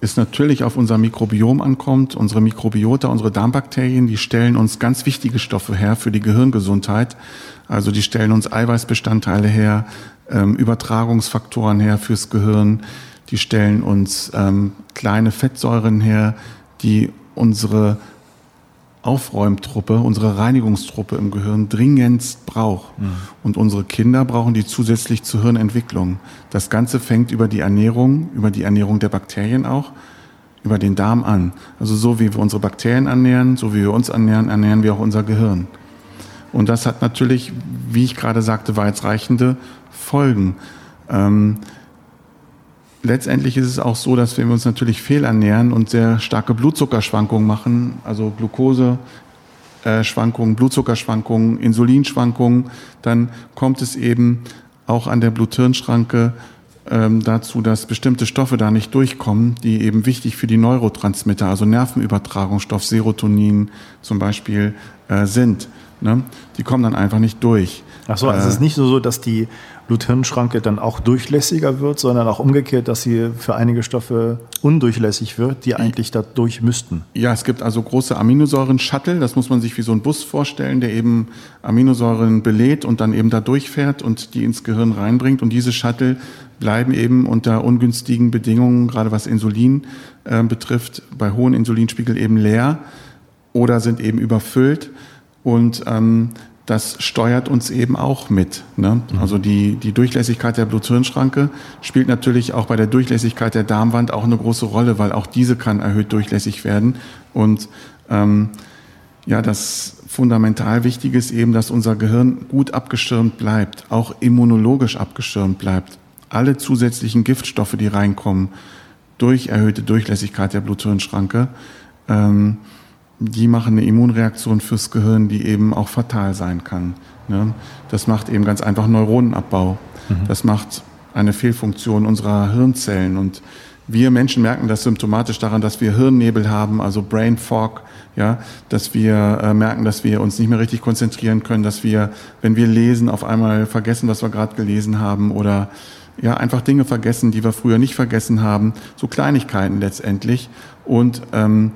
es natürlich auf unser Mikrobiom ankommt. Unsere Mikrobiota, unsere Darmbakterien, die stellen uns ganz wichtige Stoffe her für die Gehirngesundheit. Also die stellen uns Eiweißbestandteile her, ähm, Übertragungsfaktoren her fürs Gehirn. Die stellen uns ähm, kleine Fettsäuren her, die unsere Aufräumtruppe, unsere Reinigungstruppe im Gehirn dringendst braucht. Mhm. Und unsere Kinder brauchen die zusätzlich zur Hirnentwicklung. Das Ganze fängt über die Ernährung, über die Ernährung der Bakterien auch, über den Darm an. Also so wie wir unsere Bakterien ernähren, so wie wir uns ernähren, ernähren wir auch unser Gehirn. Und das hat natürlich, wie ich gerade sagte, weitreichende Folgen. Ähm, letztendlich ist es auch so, dass wir uns natürlich fehlernähren und sehr starke Blutzuckerschwankungen machen, also Glukoseschwankungen, Blutzuckerschwankungen, Insulinschwankungen, dann kommt es eben auch an der Blut-Hirn-Schranke ähm, dazu, dass bestimmte Stoffe da nicht durchkommen, die eben wichtig für die Neurotransmitter, also Nervenübertragungsstoff, Serotonin zum Beispiel, äh, sind. Ne? Die kommen dann einfach nicht durch. Ach so, also äh, es ist nicht nur so, dass die Blut-Hirn-Schranke dann auch durchlässiger wird, sondern auch umgekehrt, dass sie für einige Stoffe undurchlässig wird, die eigentlich da durch müssten. Ja, es gibt also große Aminosäuren-Shuttle, das muss man sich wie so ein Bus vorstellen, der eben Aminosäuren belädt und dann eben da durchfährt und die ins Gehirn reinbringt. Und diese Shuttle bleiben eben unter ungünstigen Bedingungen, gerade was Insulin äh, betrifft, bei hohen Insulinspiegel eben leer oder sind eben überfüllt. Und ähm, das steuert uns eben auch mit. Ne? Mhm. Also die, die Durchlässigkeit der Blut-Hirn-Schranke spielt natürlich auch bei der Durchlässigkeit der Darmwand auch eine große Rolle, weil auch diese kann erhöht durchlässig werden. Und ähm, ja, das fundamental Wichtige ist eben, dass unser Gehirn gut abgeschirmt bleibt, auch immunologisch abgeschirmt bleibt. Alle zusätzlichen Giftstoffe, die reinkommen, durch erhöhte Durchlässigkeit der Blut-Hirn-Schranke, ähm, die machen eine Immunreaktion fürs Gehirn, die eben auch fatal sein kann. Ne? Das macht eben ganz einfach Neuronenabbau. Mhm. Das macht eine Fehlfunktion unserer Hirnzellen. Und wir Menschen merken das symptomatisch daran, dass wir Hirnnebel haben, also Brain Fog, ja, dass wir äh, merken, dass wir uns nicht mehr richtig konzentrieren können, dass wir, wenn wir lesen, auf einmal vergessen, was wir gerade gelesen haben oder ja, einfach Dinge vergessen, die wir früher nicht vergessen haben, so Kleinigkeiten letztendlich. Und ähm,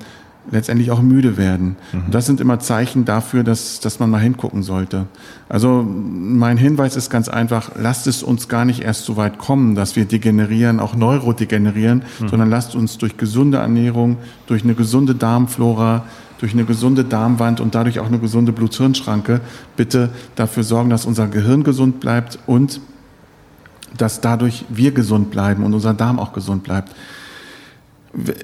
letztendlich auch müde werden. Mhm. das sind immer Zeichen dafür, dass, dass man mal hingucken sollte. Also mein Hinweis ist ganz einfach, lasst es uns gar nicht erst so weit kommen, dass wir degenerieren, auch neurodegenerieren, mhm. sondern lasst uns durch gesunde Ernährung, durch eine gesunde Darmflora, durch eine gesunde Darmwand und dadurch auch eine gesunde Blut-Hirn-Schranke bitte dafür sorgen, dass unser Gehirn gesund bleibt und dass dadurch wir gesund bleiben und unser Darm auch gesund bleibt.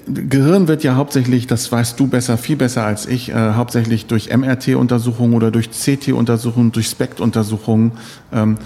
Gehirn wird ja hauptsächlich, das weißt du besser, viel besser als ich, äh, hauptsächlich durch MRT-Untersuchungen oder durch CT-Untersuchungen, durch SPECT-Untersuchungen ähm,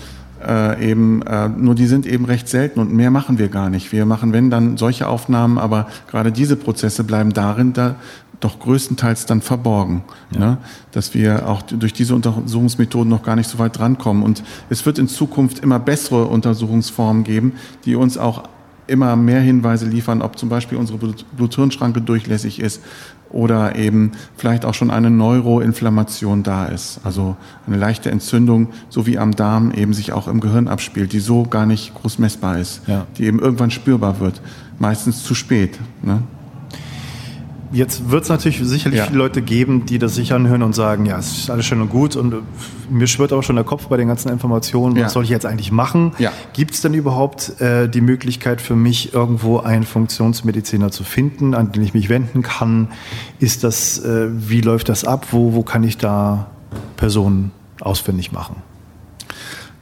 äh, eben, äh, nur die sind eben recht selten und mehr machen wir gar nicht. Wir machen, wenn dann solche Aufnahmen, aber gerade diese Prozesse bleiben darin da doch größtenteils dann verborgen, ja. ne? dass wir auch durch diese Untersuchungsmethoden noch gar nicht so weit drankommen. Und es wird in Zukunft immer bessere Untersuchungsformen geben, die uns auch immer mehr Hinweise liefern, ob zum Beispiel unsere Blut-Hirn-Schranke durchlässig ist oder eben vielleicht auch schon eine Neuroinflammation da ist. Also eine leichte Entzündung, so wie am Darm eben sich auch im Gehirn abspielt, die so gar nicht groß messbar ist, ja. die eben irgendwann spürbar wird. Meistens zu spät. Ne? Jetzt wird es natürlich sicherlich ja. viele Leute geben, die das sich anhören und sagen, ja, es ist alles schön und gut und mir schwirrt auch schon der Kopf bei den ganzen Informationen, was ja. soll ich jetzt eigentlich machen? Ja. Gibt es denn überhaupt äh, die Möglichkeit für mich, irgendwo einen Funktionsmediziner zu finden, an den ich mich wenden kann? Ist das, äh, wie läuft das ab? Wo, wo kann ich da Personen ausfindig machen?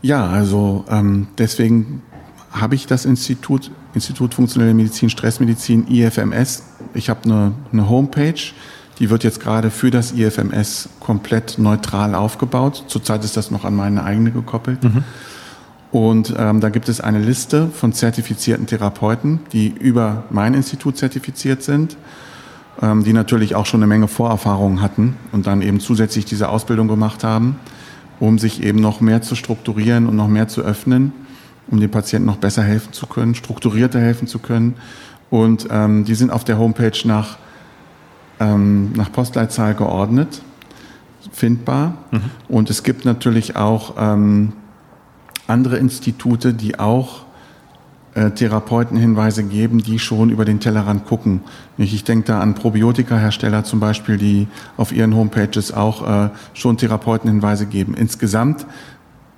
Ja, also ähm, deswegen habe ich das Institut, Institut Funktionelle Medizin, Stressmedizin, IFMS. Ich habe eine, eine Homepage, die wird jetzt gerade für das IFMS komplett neutral aufgebaut. Zurzeit ist das noch an meine eigene gekoppelt. Mhm. Und ähm, da gibt es eine Liste von zertifizierten Therapeuten, die über mein Institut zertifiziert sind, ähm, die natürlich auch schon eine Menge Vorerfahrungen hatten und dann eben zusätzlich diese Ausbildung gemacht haben, um sich eben noch mehr zu strukturieren und noch mehr zu öffnen um den Patienten noch besser helfen zu können, strukturierter helfen zu können. Und ähm, die sind auf der Homepage nach, ähm, nach Postleitzahl geordnet, findbar. Mhm. Und es gibt natürlich auch ähm, andere Institute, die auch äh, Therapeutenhinweise geben, die schon über den Tellerrand gucken. Ich denke da an Probiotika-Hersteller zum Beispiel, die auf ihren Homepages auch äh, schon Therapeutenhinweise geben. Insgesamt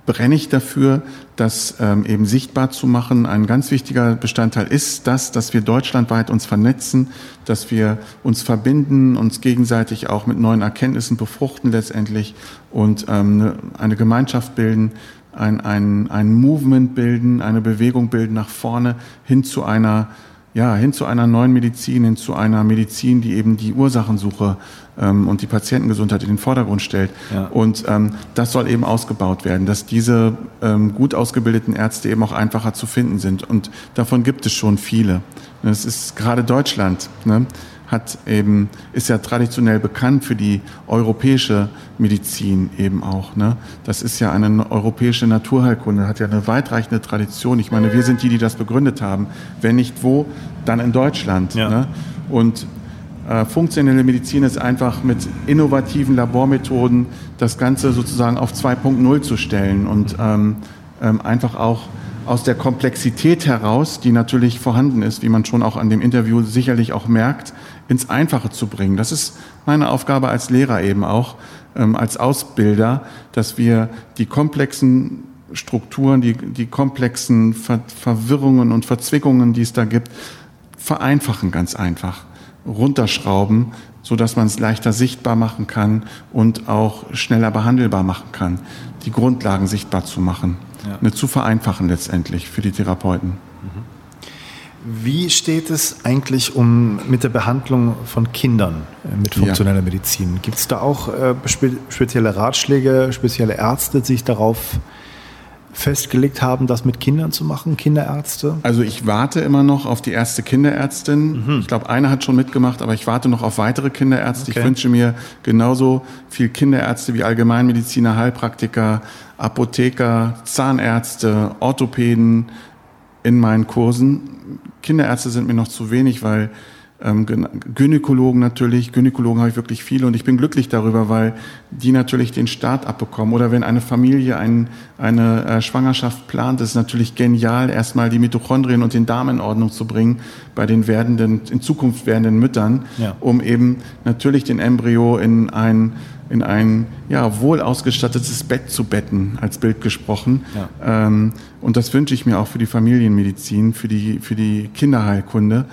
brenne ich dafür, das ähm, eben sichtbar zu machen. Ein ganz wichtiger Bestandteil ist das, dass wir deutschlandweit uns vernetzen, dass wir uns verbinden, uns gegenseitig auch mit neuen Erkenntnissen befruchten letztendlich und ähm, eine Gemeinschaft bilden, ein, ein, ein Movement bilden, eine Bewegung bilden nach vorne hin zu einer ja, hin zu einer neuen Medizin, hin zu einer Medizin, die eben die Ursachensuche ähm, und die Patientengesundheit in den Vordergrund stellt. Ja. Und ähm, das soll eben ausgebaut werden, dass diese ähm, gut ausgebildeten Ärzte eben auch einfacher zu finden sind. Und davon gibt es schon viele. Es ist gerade Deutschland. Ne? Hat eben, ist ja traditionell bekannt für die europäische Medizin eben auch. Ne? Das ist ja eine europäische Naturheilkunde, hat ja eine weitreichende Tradition. Ich meine, wir sind die, die das begründet haben. Wenn nicht wo, dann in Deutschland. Ja. Ne? Und äh, funktionelle Medizin ist einfach mit innovativen Labormethoden das Ganze sozusagen auf 2.0 zu stellen und ähm, ähm, einfach auch aus der Komplexität heraus, die natürlich vorhanden ist, wie man schon auch an dem Interview sicherlich auch merkt, ins Einfache zu bringen. Das ist meine Aufgabe als Lehrer eben auch, ähm, als Ausbilder, dass wir die komplexen Strukturen, die, die komplexen Ver Verwirrungen und Verzwickungen, die es da gibt, vereinfachen ganz einfach, runterschrauben, so dass man es leichter sichtbar machen kann und auch schneller behandelbar machen kann, die Grundlagen sichtbar zu machen, ja. Ne, zu vereinfachen letztendlich für die Therapeuten. Mhm. Wie steht es eigentlich um mit der Behandlung von Kindern äh, mit funktioneller ja. Medizin? Gibt es da auch äh, spe spezielle Ratschläge, spezielle Ärzte, die sich darauf festgelegt haben, das mit Kindern zu machen, Kinderärzte? Also ich warte immer noch auf die erste Kinderärztin. Mhm. Ich glaube, eine hat schon mitgemacht, aber ich warte noch auf weitere Kinderärzte. Okay. Ich wünsche mir genauso viel Kinderärzte wie Allgemeinmediziner, Heilpraktiker, Apotheker, Zahnärzte, Orthopäden in meinen Kursen Kinderärzte sind mir noch zu wenig, weil ähm, Gynäkologen natürlich, Gynäkologen habe ich wirklich viele und ich bin glücklich darüber, weil die natürlich den Start abbekommen. Oder wenn eine Familie ein, eine äh, Schwangerschaft plant, ist es natürlich genial, erstmal die Mitochondrien und den Darm in Ordnung zu bringen bei den werdenden, in Zukunft werdenden Müttern, ja. um eben natürlich den Embryo in ein in ein ja, wohl ausgestattetes Bett zu betten, als Bild gesprochen. Ja. Ähm, und das wünsche ich mir auch für die Familienmedizin, für die, für die Kinderheilkunde.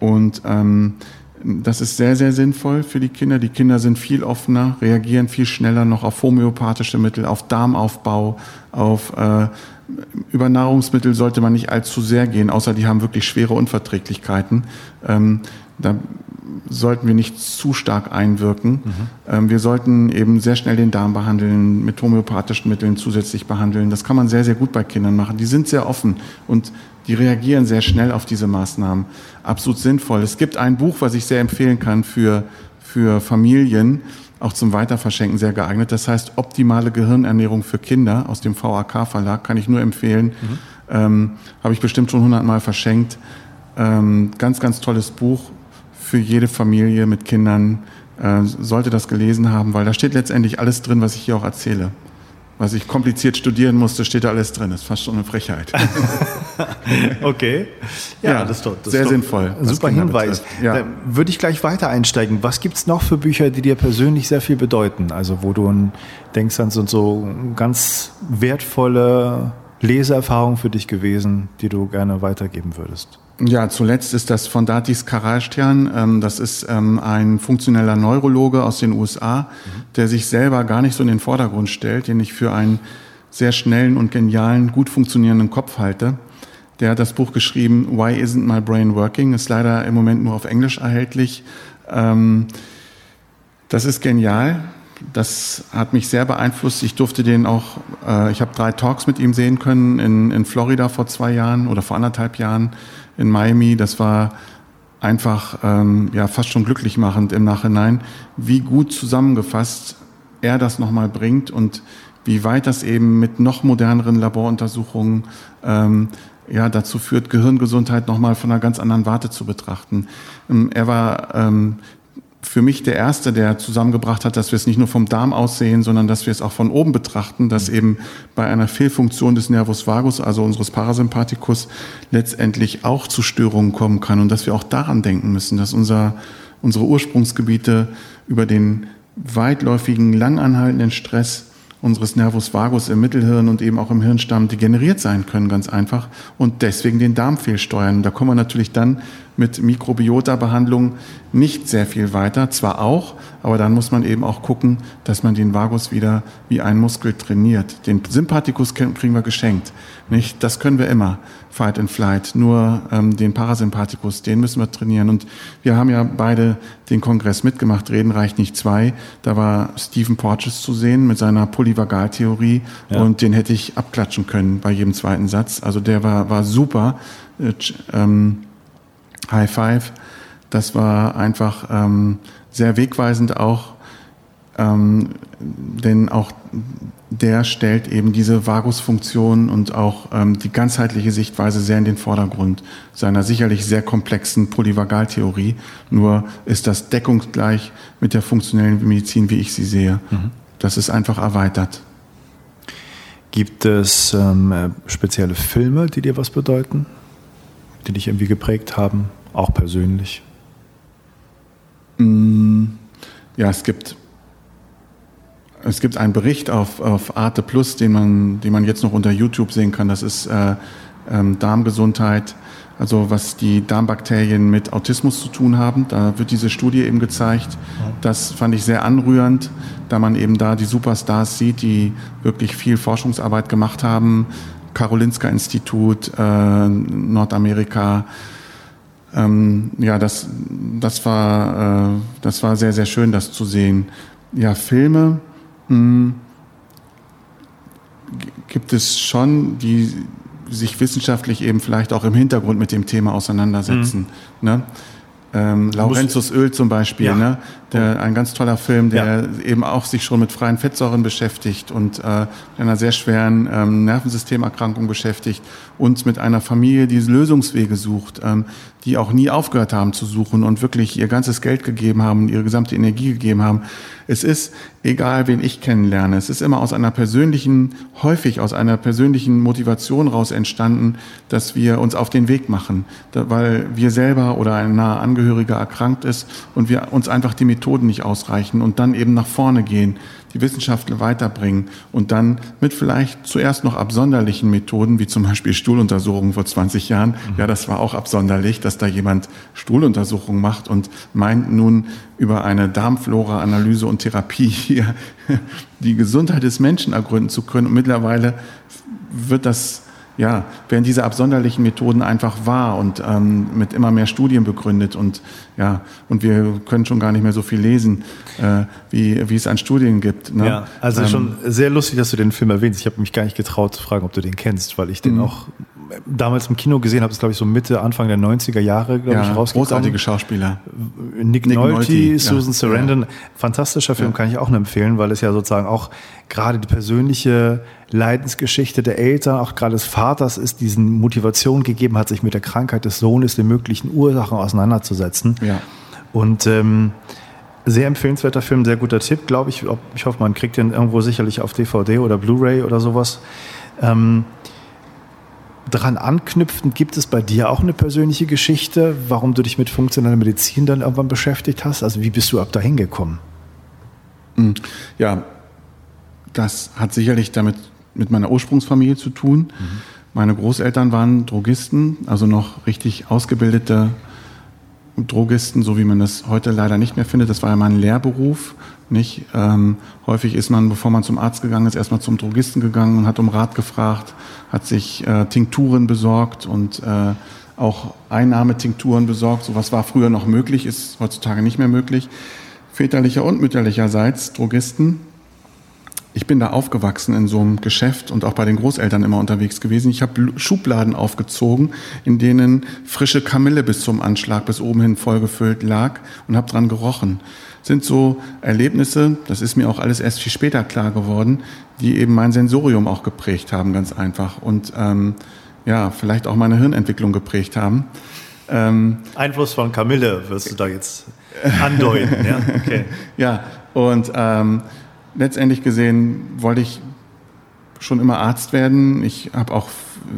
Und ähm, Das ist sehr, sehr sinnvoll für die Kinder. Die Kinder sind viel offener, reagieren viel schneller noch auf homöopathische Mittel, auf Darmaufbau, auf äh, über Nahrungsmittel sollte man nicht allzu sehr gehen, außer die haben wirklich schwere Unverträglichkeiten. Ähm, da sollten wir nicht zu stark einwirken. Mhm. Ähm, wir sollten eben sehr schnell den Darm behandeln, mit homöopathischen Mitteln zusätzlich behandeln. Das kann man sehr, sehr gut bei Kindern machen. Die sind sehr offen und die reagieren sehr schnell auf diese Maßnahmen. Absolut sinnvoll. Es gibt ein Buch, was ich sehr empfehlen kann für, für Familien, auch zum Weiterverschenken sehr geeignet. Das heißt Optimale Gehirnernährung für Kinder aus dem VAK-Verlag, kann ich nur empfehlen. Mhm. Ähm, Habe ich bestimmt schon hundertmal verschenkt. Ähm, ganz, ganz tolles Buch für jede Familie mit Kindern. Äh, sollte das gelesen haben, weil da steht letztendlich alles drin, was ich hier auch erzähle was ich kompliziert studieren musste, steht da alles drin. Das ist fast schon eine Frechheit. okay. Ja, ja, das ist doch das sehr ist doch sinnvoll. Super Hinweis. Ja. Äh, würde ich gleich weiter einsteigen. Was gibt es noch für Bücher, die dir persönlich sehr viel bedeuten? Also wo du denkst, das sind so ganz wertvolle Leseerfahrungen für dich gewesen, die du gerne weitergeben würdest. Ja, zuletzt ist das von Datis Karalstern. Ähm, das ist ähm, ein funktioneller Neurologe aus den USA, der sich selber gar nicht so in den Vordergrund stellt, den ich für einen sehr schnellen und genialen, gut funktionierenden Kopf halte. Der hat das Buch geschrieben, Why Isn't My Brain Working? Ist leider im Moment nur auf Englisch erhältlich. Ähm, das ist genial. Das hat mich sehr beeinflusst. Ich durfte den auch, äh, ich habe drei Talks mit ihm sehen können in, in Florida vor zwei Jahren oder vor anderthalb Jahren in Miami. Das war einfach ähm, ja fast schon glücklich machend im Nachhinein, wie gut zusammengefasst er das nochmal bringt und wie weit das eben mit noch moderneren Laboruntersuchungen ähm, ja dazu führt, Gehirngesundheit nochmal von einer ganz anderen Warte zu betrachten. Ähm, er war ähm, für mich der Erste, der zusammengebracht hat, dass wir es nicht nur vom Darm aus sehen, sondern dass wir es auch von oben betrachten, dass mhm. eben bei einer Fehlfunktion des Nervus vagus, also unseres Parasympathikus, letztendlich auch zu Störungen kommen kann und dass wir auch daran denken müssen, dass unser, unsere Ursprungsgebiete über den weitläufigen, langanhaltenden Stress unseres Nervus vagus im Mittelhirn und eben auch im Hirnstamm degeneriert sein können, ganz einfach, und deswegen den Darm fehlsteuern. Da kommen wir natürlich dann mit Mikrobiota-Behandlung nicht sehr viel weiter, zwar auch, aber dann muss man eben auch gucken, dass man den Vagus wieder wie ein Muskel trainiert. Den Sympathikus kriegen wir geschenkt, nicht? Das können wir immer, Fight and Flight. Nur ähm, den Parasympathikus, den müssen wir trainieren. Und wir haben ja beide den Kongress mitgemacht. Reden reicht nicht zwei. Da war Stephen Porges zu sehen mit seiner Polyvagaltheorie ja. und den hätte ich abklatschen können bei jedem zweiten Satz. Also der war war super. Äh, ähm, High Five. Das war einfach ähm, sehr wegweisend auch, ähm, denn auch der stellt eben diese Vagusfunktion und auch ähm, die ganzheitliche Sichtweise sehr in den Vordergrund seiner sicherlich sehr komplexen Polyvagaltheorie. Nur ist das deckungsgleich mit der funktionellen Medizin, wie ich sie sehe. Mhm. Das ist einfach erweitert. Gibt es ähm, spezielle Filme, die dir was bedeuten, die dich irgendwie geprägt haben? Auch persönlich? Mm, ja, es gibt, es gibt einen Bericht auf, auf Arte Plus, den man, den man jetzt noch unter YouTube sehen kann. Das ist äh, ähm, Darmgesundheit, also was die Darmbakterien mit Autismus zu tun haben. Da wird diese Studie eben gezeigt. Das fand ich sehr anrührend, da man eben da die Superstars sieht, die wirklich viel Forschungsarbeit gemacht haben. Karolinska Institut, äh, Nordamerika, ähm, ja, das, das, war, äh, das war sehr, sehr schön, das zu sehen. Ja, Filme mh, hm, gibt es schon, die sich wissenschaftlich eben vielleicht auch im Hintergrund mit dem Thema auseinandersetzen. Mhm. Ne? Ähm, Laurentius Öl zum Beispiel, ja. ne? Der, ein ganz toller Film, der ja. eben auch sich schon mit freien Fettsäuren beschäftigt und äh, einer sehr schweren ähm, Nervensystemerkrankung beschäftigt und mit einer Familie, die Lösungswege sucht, ähm, die auch nie aufgehört haben zu suchen und wirklich ihr ganzes Geld gegeben haben, ihre gesamte Energie gegeben haben. Es ist egal, wen ich kennenlerne, es ist immer aus einer persönlichen, häufig aus einer persönlichen Motivation raus entstanden, dass wir uns auf den Weg machen, weil wir selber oder ein naher Angehöriger erkrankt ist und wir uns einfach die Methoden nicht ausreichen und dann eben nach vorne gehen die Wissenschaft weiterbringen und dann mit vielleicht zuerst noch absonderlichen Methoden, wie zum Beispiel Stuhluntersuchungen vor 20 Jahren. Mhm. Ja, das war auch absonderlich, dass da jemand Stuhluntersuchungen macht und meint nun über eine Darmflora-Analyse und Therapie hier die Gesundheit des Menschen ergründen zu können. Und mittlerweile wird das ja, werden diese absonderlichen Methoden einfach wahr und ähm, mit immer mehr Studien begründet und ja, und wir können schon gar nicht mehr so viel lesen, äh, wie, wie es an Studien gibt. Ne? Ja, also ähm, schon sehr lustig, dass du den Film erwähnst. Ich habe mich gar nicht getraut zu fragen, ob du den kennst, weil ich den mhm. auch damals im Kino gesehen habe, ist glaube ich so Mitte, Anfang der 90er Jahre, glaube ja, ich, rausgekommen. Großartige Schauspieler. Nick, Nick Nolte, Nolte Susan ja, Sarandon. Ja. Fantastischer Film, kann ich auch nur empfehlen, weil es ja sozusagen auch gerade die persönliche Leidensgeschichte der Eltern, auch gerade des Vaters ist, diesen Motivation gegeben hat, sich mit der Krankheit des Sohnes, den möglichen Ursachen auseinanderzusetzen. Ja. Und ähm, sehr empfehlenswerter Film, sehr guter Tipp, glaube ich. Ich hoffe, man kriegt den irgendwo sicherlich auf DVD oder Blu-ray oder sowas. Ähm, dran anknüpfend, gibt es bei dir auch eine persönliche Geschichte, warum du dich mit funktioneller Medizin dann irgendwann beschäftigt hast? Also wie bist du ab dahin gekommen? Hm, ja, das hat sicherlich damit mit meiner Ursprungsfamilie zu tun. Mhm. Meine Großeltern waren Drogisten, also noch richtig ausgebildete Drogisten, so wie man das heute leider nicht mehr findet. Das war ja mein Lehrberuf. Nicht? Ähm, häufig ist man, bevor man zum Arzt gegangen ist, erstmal zum Drogisten gegangen und hat um Rat gefragt, hat sich äh, Tinkturen besorgt und äh, auch Einnahmetinkturen besorgt. Sowas war früher noch möglich, ist heutzutage nicht mehr möglich. Väterlicher und mütterlicherseits Drogisten ich bin da aufgewachsen in so einem Geschäft und auch bei den Großeltern immer unterwegs gewesen. Ich habe Schubladen aufgezogen, in denen frische Kamille bis zum Anschlag, bis oben hin vollgefüllt lag und habe dran gerochen. Sind so Erlebnisse, das ist mir auch alles erst viel später klar geworden, die eben mein Sensorium auch geprägt haben, ganz einfach. Und ähm, ja, vielleicht auch meine Hirnentwicklung geprägt haben. Ähm, Einfluss von Kamille wirst du da jetzt andeuten, ja? Okay. ja, und ähm, letztendlich gesehen wollte ich schon immer Arzt werden. Ich habe auch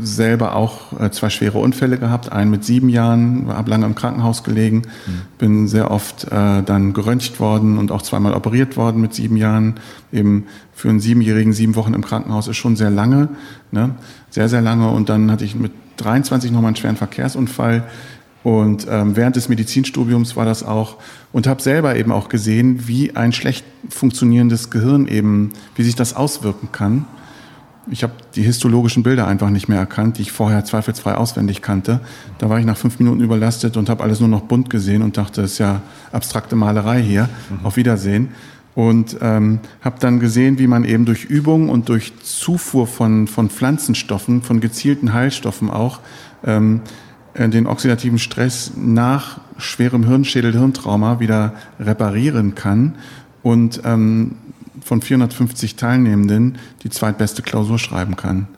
selber auch äh, zwei schwere Unfälle gehabt. Einen mit sieben Jahren, habe lange im Krankenhaus gelegen, mhm. bin sehr oft äh, dann geröntgt worden und auch zweimal operiert worden mit sieben Jahren. Eben für einen Siebenjährigen sieben Wochen im Krankenhaus ist schon sehr lange, ne? sehr, sehr lange. Und dann hatte ich mit 23 nochmal einen schweren Verkehrsunfall und ähm, während des Medizinstudiums war das auch und habe selber eben auch gesehen, wie ein schlecht funktionierendes Gehirn eben, wie sich das auswirken kann. Ich habe die histologischen Bilder einfach nicht mehr erkannt, die ich vorher zweifelsfrei auswendig kannte. Da war ich nach fünf Minuten überlastet und habe alles nur noch bunt gesehen und dachte, es ist ja abstrakte Malerei hier. Mhm. Auf Wiedersehen. Und ähm, habe dann gesehen, wie man eben durch Übung und durch Zufuhr von, von Pflanzenstoffen, von gezielten Heilstoffen auch, ähm, äh, den oxidativen Stress nach schwerem Hirnschädel-Hirntrauma wieder reparieren kann und ähm, von 450 Teilnehmenden die zweitbeste Klausur schreiben kann.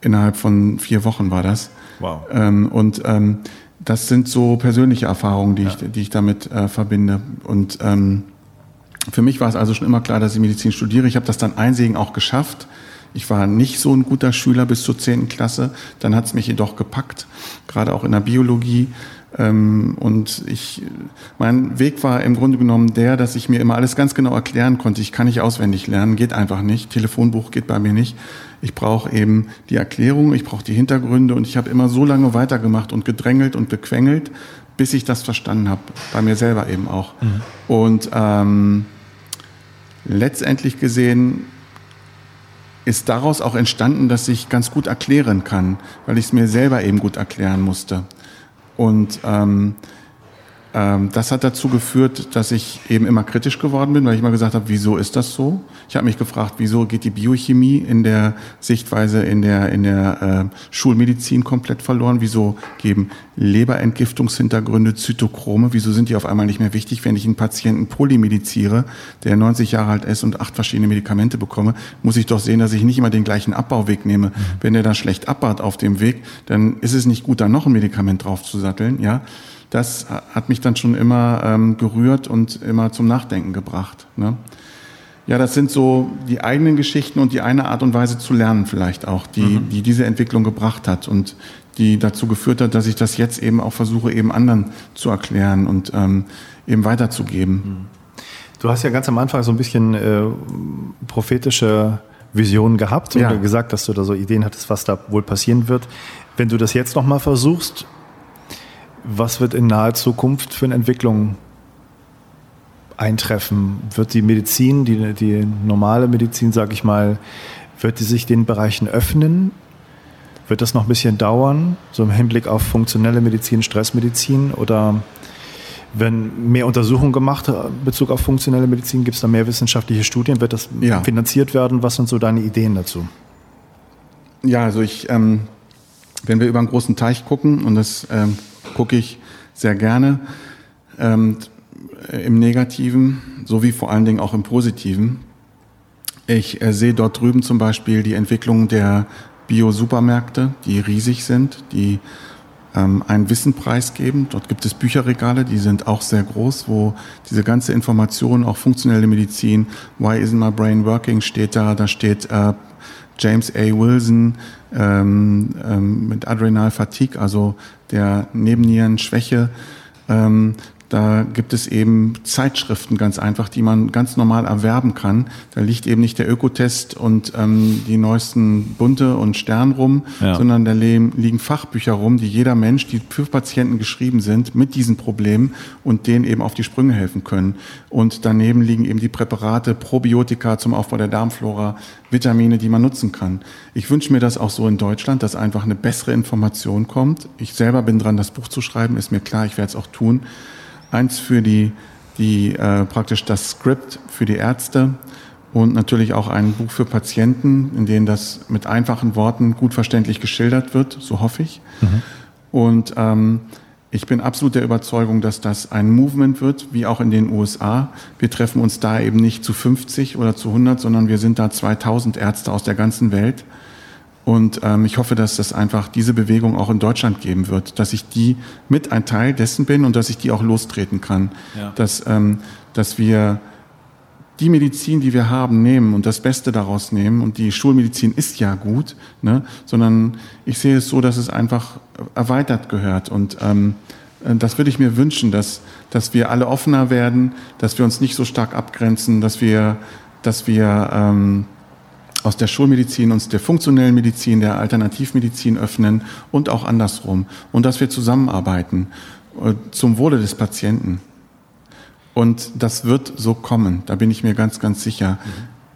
Innerhalb von vier Wochen war das. Wow. Ähm, und ähm, das sind so persönliche Erfahrungen, die, ja. ich, die ich damit äh, verbinde. Und ähm, für mich war es also schon immer klar, dass ich Medizin studiere. Ich habe das dann einsehen auch geschafft. Ich war nicht so ein guter Schüler bis zur zehnten Klasse. Dann hat es mich jedoch gepackt, gerade auch in der Biologie. Ähm, und ich, mein Weg war im Grunde genommen der, dass ich mir immer alles ganz genau erklären konnte. Ich kann nicht auswendig lernen, geht einfach nicht. Telefonbuch geht bei mir nicht. Ich brauche eben die Erklärung, ich brauche die Hintergründe und ich habe immer so lange weitergemacht und gedrängelt und bequengelt, bis ich das verstanden habe, bei mir selber eben auch. Mhm. Und ähm, letztendlich gesehen ist daraus auch entstanden, dass ich ganz gut erklären kann, weil ich es mir selber eben gut erklären musste. Und ähm, das hat dazu geführt, dass ich eben immer kritisch geworden bin, weil ich immer gesagt habe, wieso ist das so? Ich habe mich gefragt, wieso geht die Biochemie in der Sichtweise in der, in der äh, Schulmedizin komplett verloren? Wieso geben Leberentgiftungshintergründe, Zytochrome, wieso sind die auf einmal nicht mehr wichtig, wenn ich einen Patienten polymediziere, der 90 Jahre alt ist und acht verschiedene Medikamente bekomme, muss ich doch sehen, dass ich nicht immer den gleichen Abbauweg nehme. Mhm. Wenn der dann schlecht abbaut auf dem Weg, dann ist es nicht gut, da noch ein Medikament draufzusatteln, ja das hat mich dann schon immer ähm, gerührt und immer zum Nachdenken gebracht. Ne? Ja, das sind so die eigenen Geschichten und die eine Art und Weise zu lernen vielleicht auch, die, mhm. die diese Entwicklung gebracht hat und die dazu geführt hat, dass ich das jetzt eben auch versuche, eben anderen zu erklären und ähm, eben weiterzugeben. Mhm. Du hast ja ganz am Anfang so ein bisschen äh, prophetische Visionen gehabt und ja. gesagt, dass du da so Ideen hattest, was da wohl passieren wird. Wenn du das jetzt nochmal versuchst, was wird in naher Zukunft für eine Entwicklung eintreffen? Wird die Medizin, die, die normale Medizin, sage ich mal, wird die sich den Bereichen öffnen? Wird das noch ein bisschen dauern, so im Hinblick auf funktionelle Medizin, Stressmedizin? Oder werden mehr Untersuchungen gemacht in Bezug auf funktionelle Medizin? Gibt es da mehr wissenschaftliche Studien? Wird das ja. finanziert werden? Was sind so deine Ideen dazu? Ja, also ich, ähm, wenn wir über einen großen Teich gucken, und das ähm, gucke ich sehr gerne, ähm, im Negativen sowie vor allen Dingen auch im Positiven. Ich äh, sehe dort drüben zum Beispiel die Entwicklung der Bio-Supermärkte, die riesig sind, die ähm, einen Wissen preisgeben. Dort gibt es Bücherregale, die sind auch sehr groß, wo diese ganze Information, auch funktionelle Medizin, Why isn't my brain working, steht da. Da steht äh, James A. Wilson ähm, ähm, mit Adrenal Fatigue, also der Nebennierenschwäche. Ähm, da gibt es eben Zeitschriften ganz einfach, die man ganz normal erwerben kann. Da liegt eben nicht der Ökotest und ähm, die neuesten Bunte und Stern rum, ja. sondern da liegen Fachbücher rum, die jeder Mensch, die für Patienten geschrieben sind, mit diesen Problemen und denen eben auf die Sprünge helfen können. Und daneben liegen eben die Präparate, Probiotika zum Aufbau der Darmflora, Vitamine, die man nutzen kann. Ich wünsche mir das auch so in Deutschland, dass einfach eine bessere Information kommt. Ich selber bin dran, das Buch zu schreiben, ist mir klar, ich werde es auch tun eins für die, die äh, praktisch das Skript für die Ärzte und natürlich auch ein Buch für Patienten, in dem das mit einfachen Worten gut verständlich geschildert wird, so hoffe ich. Mhm. Und ähm, ich bin absolut der Überzeugung, dass das ein Movement wird, wie auch in den USA. Wir treffen uns da eben nicht zu 50 oder zu 100, sondern wir sind da 2000 Ärzte aus der ganzen Welt und ähm, ich hoffe, dass das einfach diese Bewegung auch in Deutschland geben wird, dass ich die mit ein Teil dessen bin und dass ich die auch lostreten kann. Ja. Dass, ähm, dass wir die Medizin, die wir haben, nehmen und das Beste daraus nehmen. Und die Schulmedizin ist ja gut, ne? sondern ich sehe es so, dass es einfach erweitert gehört. Und ähm, das würde ich mir wünschen, dass, dass wir alle offener werden, dass wir uns nicht so stark abgrenzen, dass wir, dass wir ähm, aus der Schulmedizin uns der funktionellen Medizin, der Alternativmedizin öffnen und auch andersrum. Und dass wir zusammenarbeiten äh, zum Wohle des Patienten. Und das wird so kommen, da bin ich mir ganz, ganz sicher. Mhm.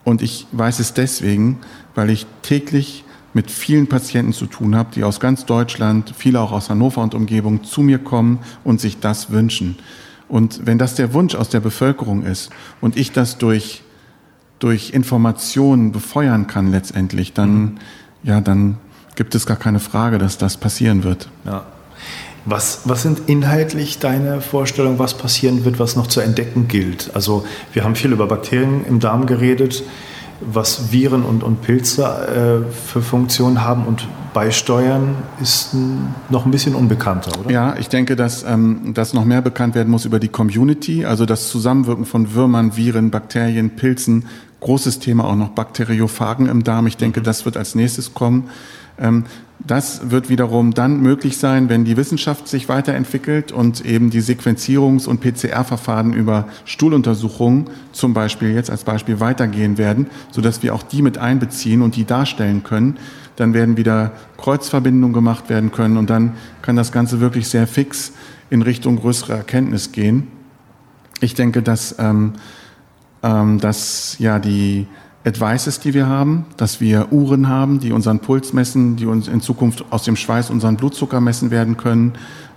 Und ich weiß es deswegen, weil ich täglich mit vielen Patienten zu tun habe, die aus ganz Deutschland, viele auch aus Hannover und Umgebung zu mir kommen und sich das wünschen. Und wenn das der Wunsch aus der Bevölkerung ist und ich das durch durch Informationen befeuern kann letztendlich, dann, mhm. ja, dann gibt es gar keine Frage, dass das passieren wird. Ja. Was, was sind inhaltlich deine Vorstellungen, was passieren wird, was noch zu entdecken gilt? Also wir haben viel über Bakterien im Darm geredet was Viren und, und Pilze äh, für Funktionen haben und beisteuern, ist noch ein bisschen unbekannter, oder? Ja, ich denke, dass ähm, das noch mehr bekannt werden muss über die Community, also das Zusammenwirken von Würmern, Viren, Bakterien, Pilzen. Großes Thema auch noch Bakteriophagen im Darm. Ich denke, mhm. das wird als nächstes kommen. Ähm, das wird wiederum dann möglich sein, wenn die Wissenschaft sich weiterentwickelt und eben die Sequenzierungs- und PCR-Verfahren über Stuhluntersuchungen zum Beispiel jetzt als Beispiel weitergehen werden, sodass wir auch die mit einbeziehen und die darstellen können. Dann werden wieder Kreuzverbindungen gemacht werden können und dann kann das Ganze wirklich sehr fix in Richtung größere Erkenntnis gehen. Ich denke, dass, ähm, ähm, dass ja die Advices, die wir haben, dass wir Uhren haben, die unseren Puls messen, die uns in Zukunft aus dem Schweiß unseren Blutzucker messen werden können,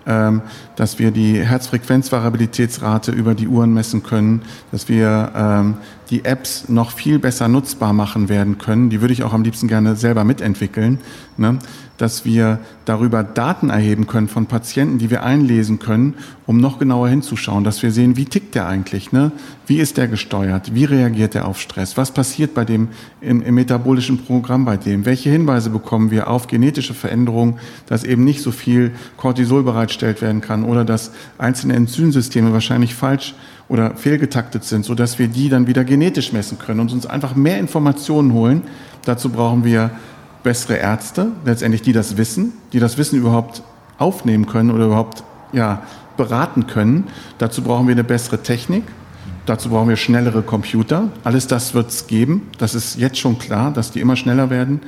ähm, dass wir die Herzfrequenzvariabilitätsrate über die Uhren messen können, dass wir ähm, die Apps noch viel besser nutzbar machen werden können. Die würde ich auch am liebsten gerne selber mitentwickeln. Ne? Dass wir darüber Daten erheben können von Patienten, die wir einlesen können, um noch genauer hinzuschauen, dass wir sehen, wie tickt der eigentlich, ne? wie ist der gesteuert, wie reagiert er auf Stress, was passiert bei dem im, im metabolischen Programm bei dem, welche Hinweise bekommen wir auf genetische Veränderungen, dass eben nicht so viel Cortisol bereitstellt werden kann oder dass einzelne Enzymsysteme wahrscheinlich falsch oder fehlgetaktet sind, sodass wir die dann wieder genetisch messen können und uns einfach mehr Informationen holen. Dazu brauchen wir bessere Ärzte, letztendlich die das wissen, die das Wissen überhaupt aufnehmen können oder überhaupt ja, beraten können. Dazu brauchen wir eine bessere Technik Dazu brauchen wir schnellere Computer. Alles das wird es geben. Das ist jetzt schon klar, dass die immer schneller werden.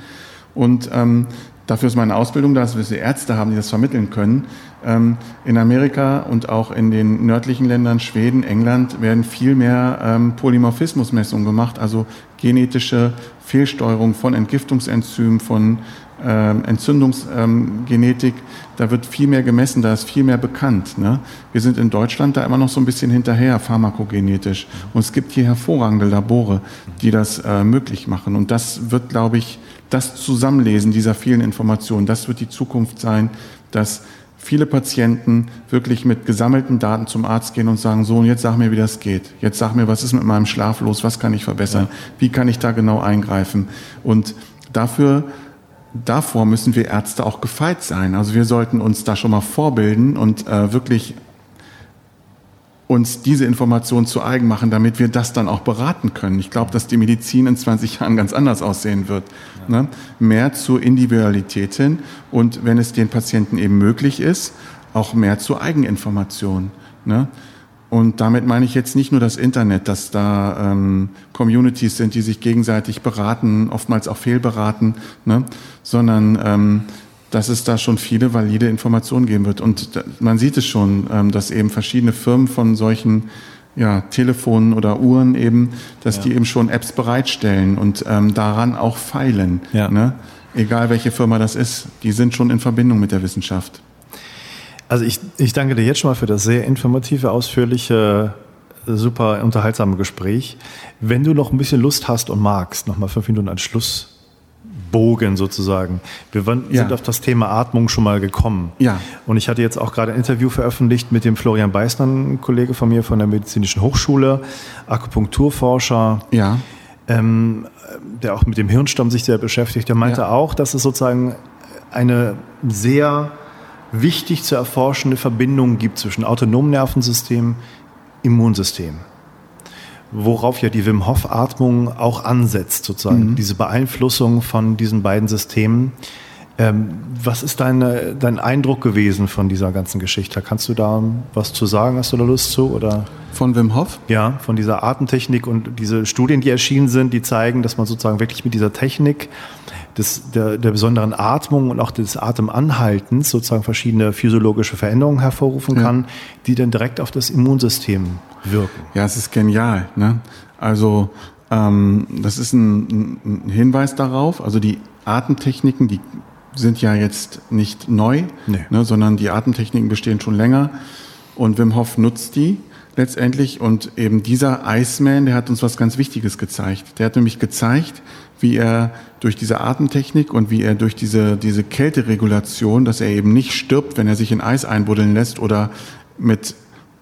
Und ähm, dafür ist meine Ausbildung da, dass wir Ärzte haben, die das vermitteln können. Ähm, in Amerika und auch in den nördlichen Ländern, Schweden, England, werden viel mehr ähm, Polymorphismusmessungen gemacht, also genetische Fehlsteuerung von Entgiftungsenzymen, von ähm, Entzündungsgenetik. da wird viel mehr gemessen, da ist viel mehr bekannt. Ne? Wir sind in Deutschland da immer noch so ein bisschen hinterher, pharmakogenetisch. Und es gibt hier hervorragende Labore, die das äh, möglich machen. Und das wird, glaube ich, das Zusammenlesen dieser vielen Informationen, das wird die Zukunft sein, dass viele Patienten wirklich mit gesammelten Daten zum Arzt gehen und sagen, so, und jetzt sag mir, wie das geht. Jetzt sag mir, was ist mit meinem Schlaf los? Was kann ich verbessern? Ja. Wie kann ich da genau eingreifen? Und dafür, davor müssen wir Ärzte auch gefeit sein. Also wir sollten uns da schon mal vorbilden und äh, wirklich uns diese Information zu eigen machen, damit wir das dann auch beraten können. Ich glaube, dass die Medizin in 20 Jahren ganz anders aussehen wird. Ja. Ne? Mehr zur Individualität hin und wenn es den Patienten eben möglich ist, auch mehr zur Eigeninformation. Ne? Und damit meine ich jetzt nicht nur das Internet, dass da ähm, Communities sind, die sich gegenseitig beraten, oftmals auch fehlberaten, ne? sondern ähm, dass es da schon viele valide Informationen geben wird. Und man sieht es schon, ähm, dass eben verschiedene Firmen von solchen ja, Telefonen oder Uhren eben, dass ja. die eben schon Apps bereitstellen und ähm, daran auch feilen. Ja. Ne? Egal welche Firma das ist, die sind schon in Verbindung mit der Wissenschaft. Also ich, ich danke dir jetzt schon mal für das sehr informative, ausführliche, super unterhaltsame Gespräch. Wenn du noch ein bisschen Lust hast und magst, noch mal fünf Minuten als Schluss Bogen sozusagen. Wir sind ja. auf das Thema Atmung schon mal gekommen. Ja. Und ich hatte jetzt auch gerade ein Interview veröffentlicht mit dem Florian Beißner, ein Kollege von mir von der Medizinischen Hochschule, Akupunkturforscher. Ja. Ähm, der auch mit dem Hirnstamm sich sehr beschäftigt. Der meinte ja. auch, dass es sozusagen eine sehr wichtig zu erforschende Verbindung gibt zwischen autonomen Nervensystem, Immunsystem worauf ja die Wim Hof Atmung auch ansetzt, sozusagen, mhm. diese Beeinflussung von diesen beiden Systemen. Ähm, was ist deine, dein Eindruck gewesen von dieser ganzen Geschichte? Kannst du da was zu sagen? Hast du da Lust zu? Oder? Von Wim Hof? Ja, von dieser Atemtechnik und diese Studien, die erschienen sind, die zeigen, dass man sozusagen wirklich mit dieser Technik des, der, der besonderen Atmung und auch des Atemanhaltens sozusagen verschiedene physiologische Veränderungen hervorrufen kann, ja. die dann direkt auf das Immunsystem wirken. Ja, es ist genial. Ne? Also ähm, das ist ein, ein Hinweis darauf. Also die Atemtechniken, die sind ja jetzt nicht neu, nee. ne, sondern die Atemtechniken bestehen schon länger. Und Wim Hof nutzt die letztendlich. Und eben dieser Iceman, der hat uns was ganz Wichtiges gezeigt. Der hat nämlich gezeigt, wie er durch diese Atemtechnik und wie er durch diese, diese Kälteregulation, dass er eben nicht stirbt, wenn er sich in Eis einbuddeln lässt oder mit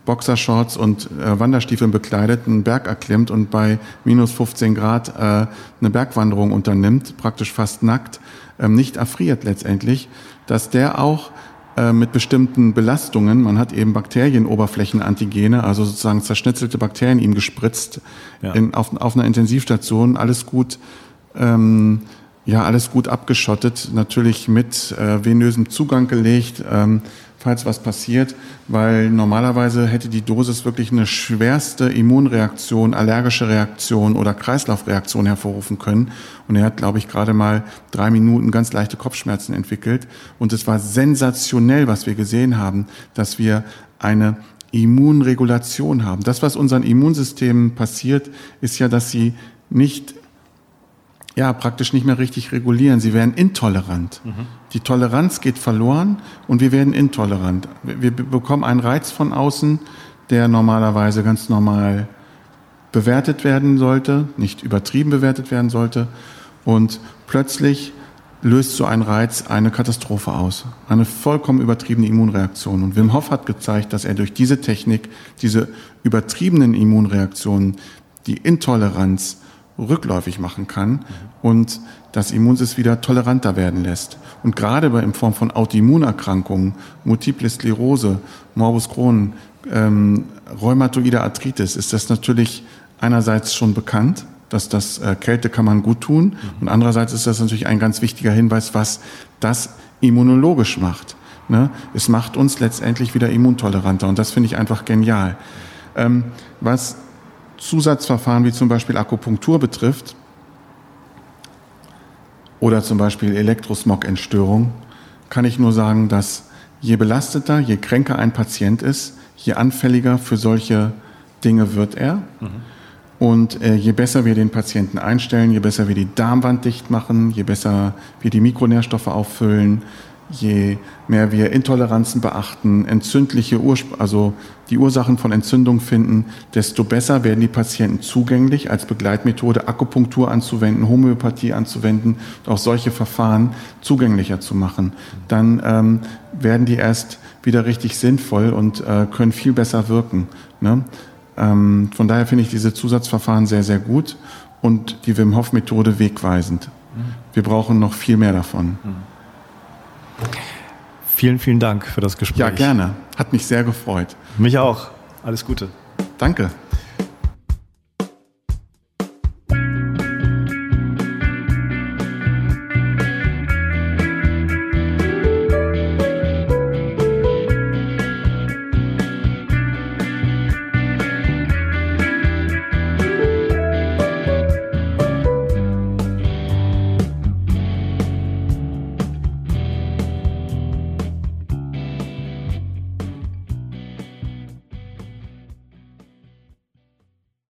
Boxershorts und äh, Wanderstiefeln bekleidet einen Berg erklimmt und bei minus 15 Grad äh, eine Bergwanderung unternimmt, praktisch fast nackt, ähm, nicht erfriert letztendlich, dass der auch äh, mit bestimmten Belastungen, man hat eben Bakterienoberflächenantigene, also sozusagen zerschnitzelte Bakterien ihm gespritzt, ja. in, auf, auf einer Intensivstation, alles gut ähm, ja, alles gut abgeschottet, natürlich mit äh, venösem Zugang gelegt, ähm, falls was passiert, weil normalerweise hätte die Dosis wirklich eine schwerste Immunreaktion, allergische Reaktion oder Kreislaufreaktion hervorrufen können. Und er hat, glaube ich, gerade mal drei Minuten ganz leichte Kopfschmerzen entwickelt. Und es war sensationell, was wir gesehen haben, dass wir eine Immunregulation haben. Das, was unseren Immunsystemen passiert, ist ja, dass sie nicht ja, praktisch nicht mehr richtig regulieren. Sie werden intolerant. Mhm. Die Toleranz geht verloren und wir werden intolerant. Wir bekommen einen Reiz von außen, der normalerweise ganz normal bewertet werden sollte, nicht übertrieben bewertet werden sollte. Und plötzlich löst so ein Reiz eine Katastrophe aus. Eine vollkommen übertriebene Immunreaktion. Und Wim Hof hat gezeigt, dass er durch diese Technik, diese übertriebenen Immunreaktionen, die Intoleranz, rückläufig machen kann und das Immunsystem wieder toleranter werden lässt. Und gerade bei, in Form von Autoimmunerkrankungen, Multiple Sklerose, Morbus Crohn, ähm, Rheumatoide Arthritis, ist das natürlich einerseits schon bekannt, dass das äh, Kälte kann man gut tun mhm. und andererseits ist das natürlich ein ganz wichtiger Hinweis, was das immunologisch macht. Ne? Es macht uns letztendlich wieder immuntoleranter und das finde ich einfach genial. Ähm, was Zusatzverfahren wie zum Beispiel Akupunktur betrifft oder zum Beispiel Elektrosmog-Entstörung, kann ich nur sagen, dass je belasteter, je kränker ein Patient ist, je anfälliger für solche Dinge wird er. Mhm. Und äh, je besser wir den Patienten einstellen, je besser wir die Darmwand dicht machen, je besser wir die Mikronährstoffe auffüllen, je mehr wir Intoleranzen beachten, entzündliche Urspr also die Ursachen von Entzündung finden, desto besser werden die Patienten zugänglich, als Begleitmethode Akupunktur anzuwenden, Homöopathie anzuwenden, auch solche Verfahren zugänglicher zu machen. Dann ähm, werden die erst wieder richtig sinnvoll und äh, können viel besser wirken. Ne? Ähm, von daher finde ich diese Zusatzverfahren sehr, sehr gut und die Wim Hof Methode wegweisend. Wir brauchen noch viel mehr davon. Vielen, vielen Dank für das Gespräch. Ja, gerne. Hat mich sehr gefreut. Mich auch. Alles Gute. Danke.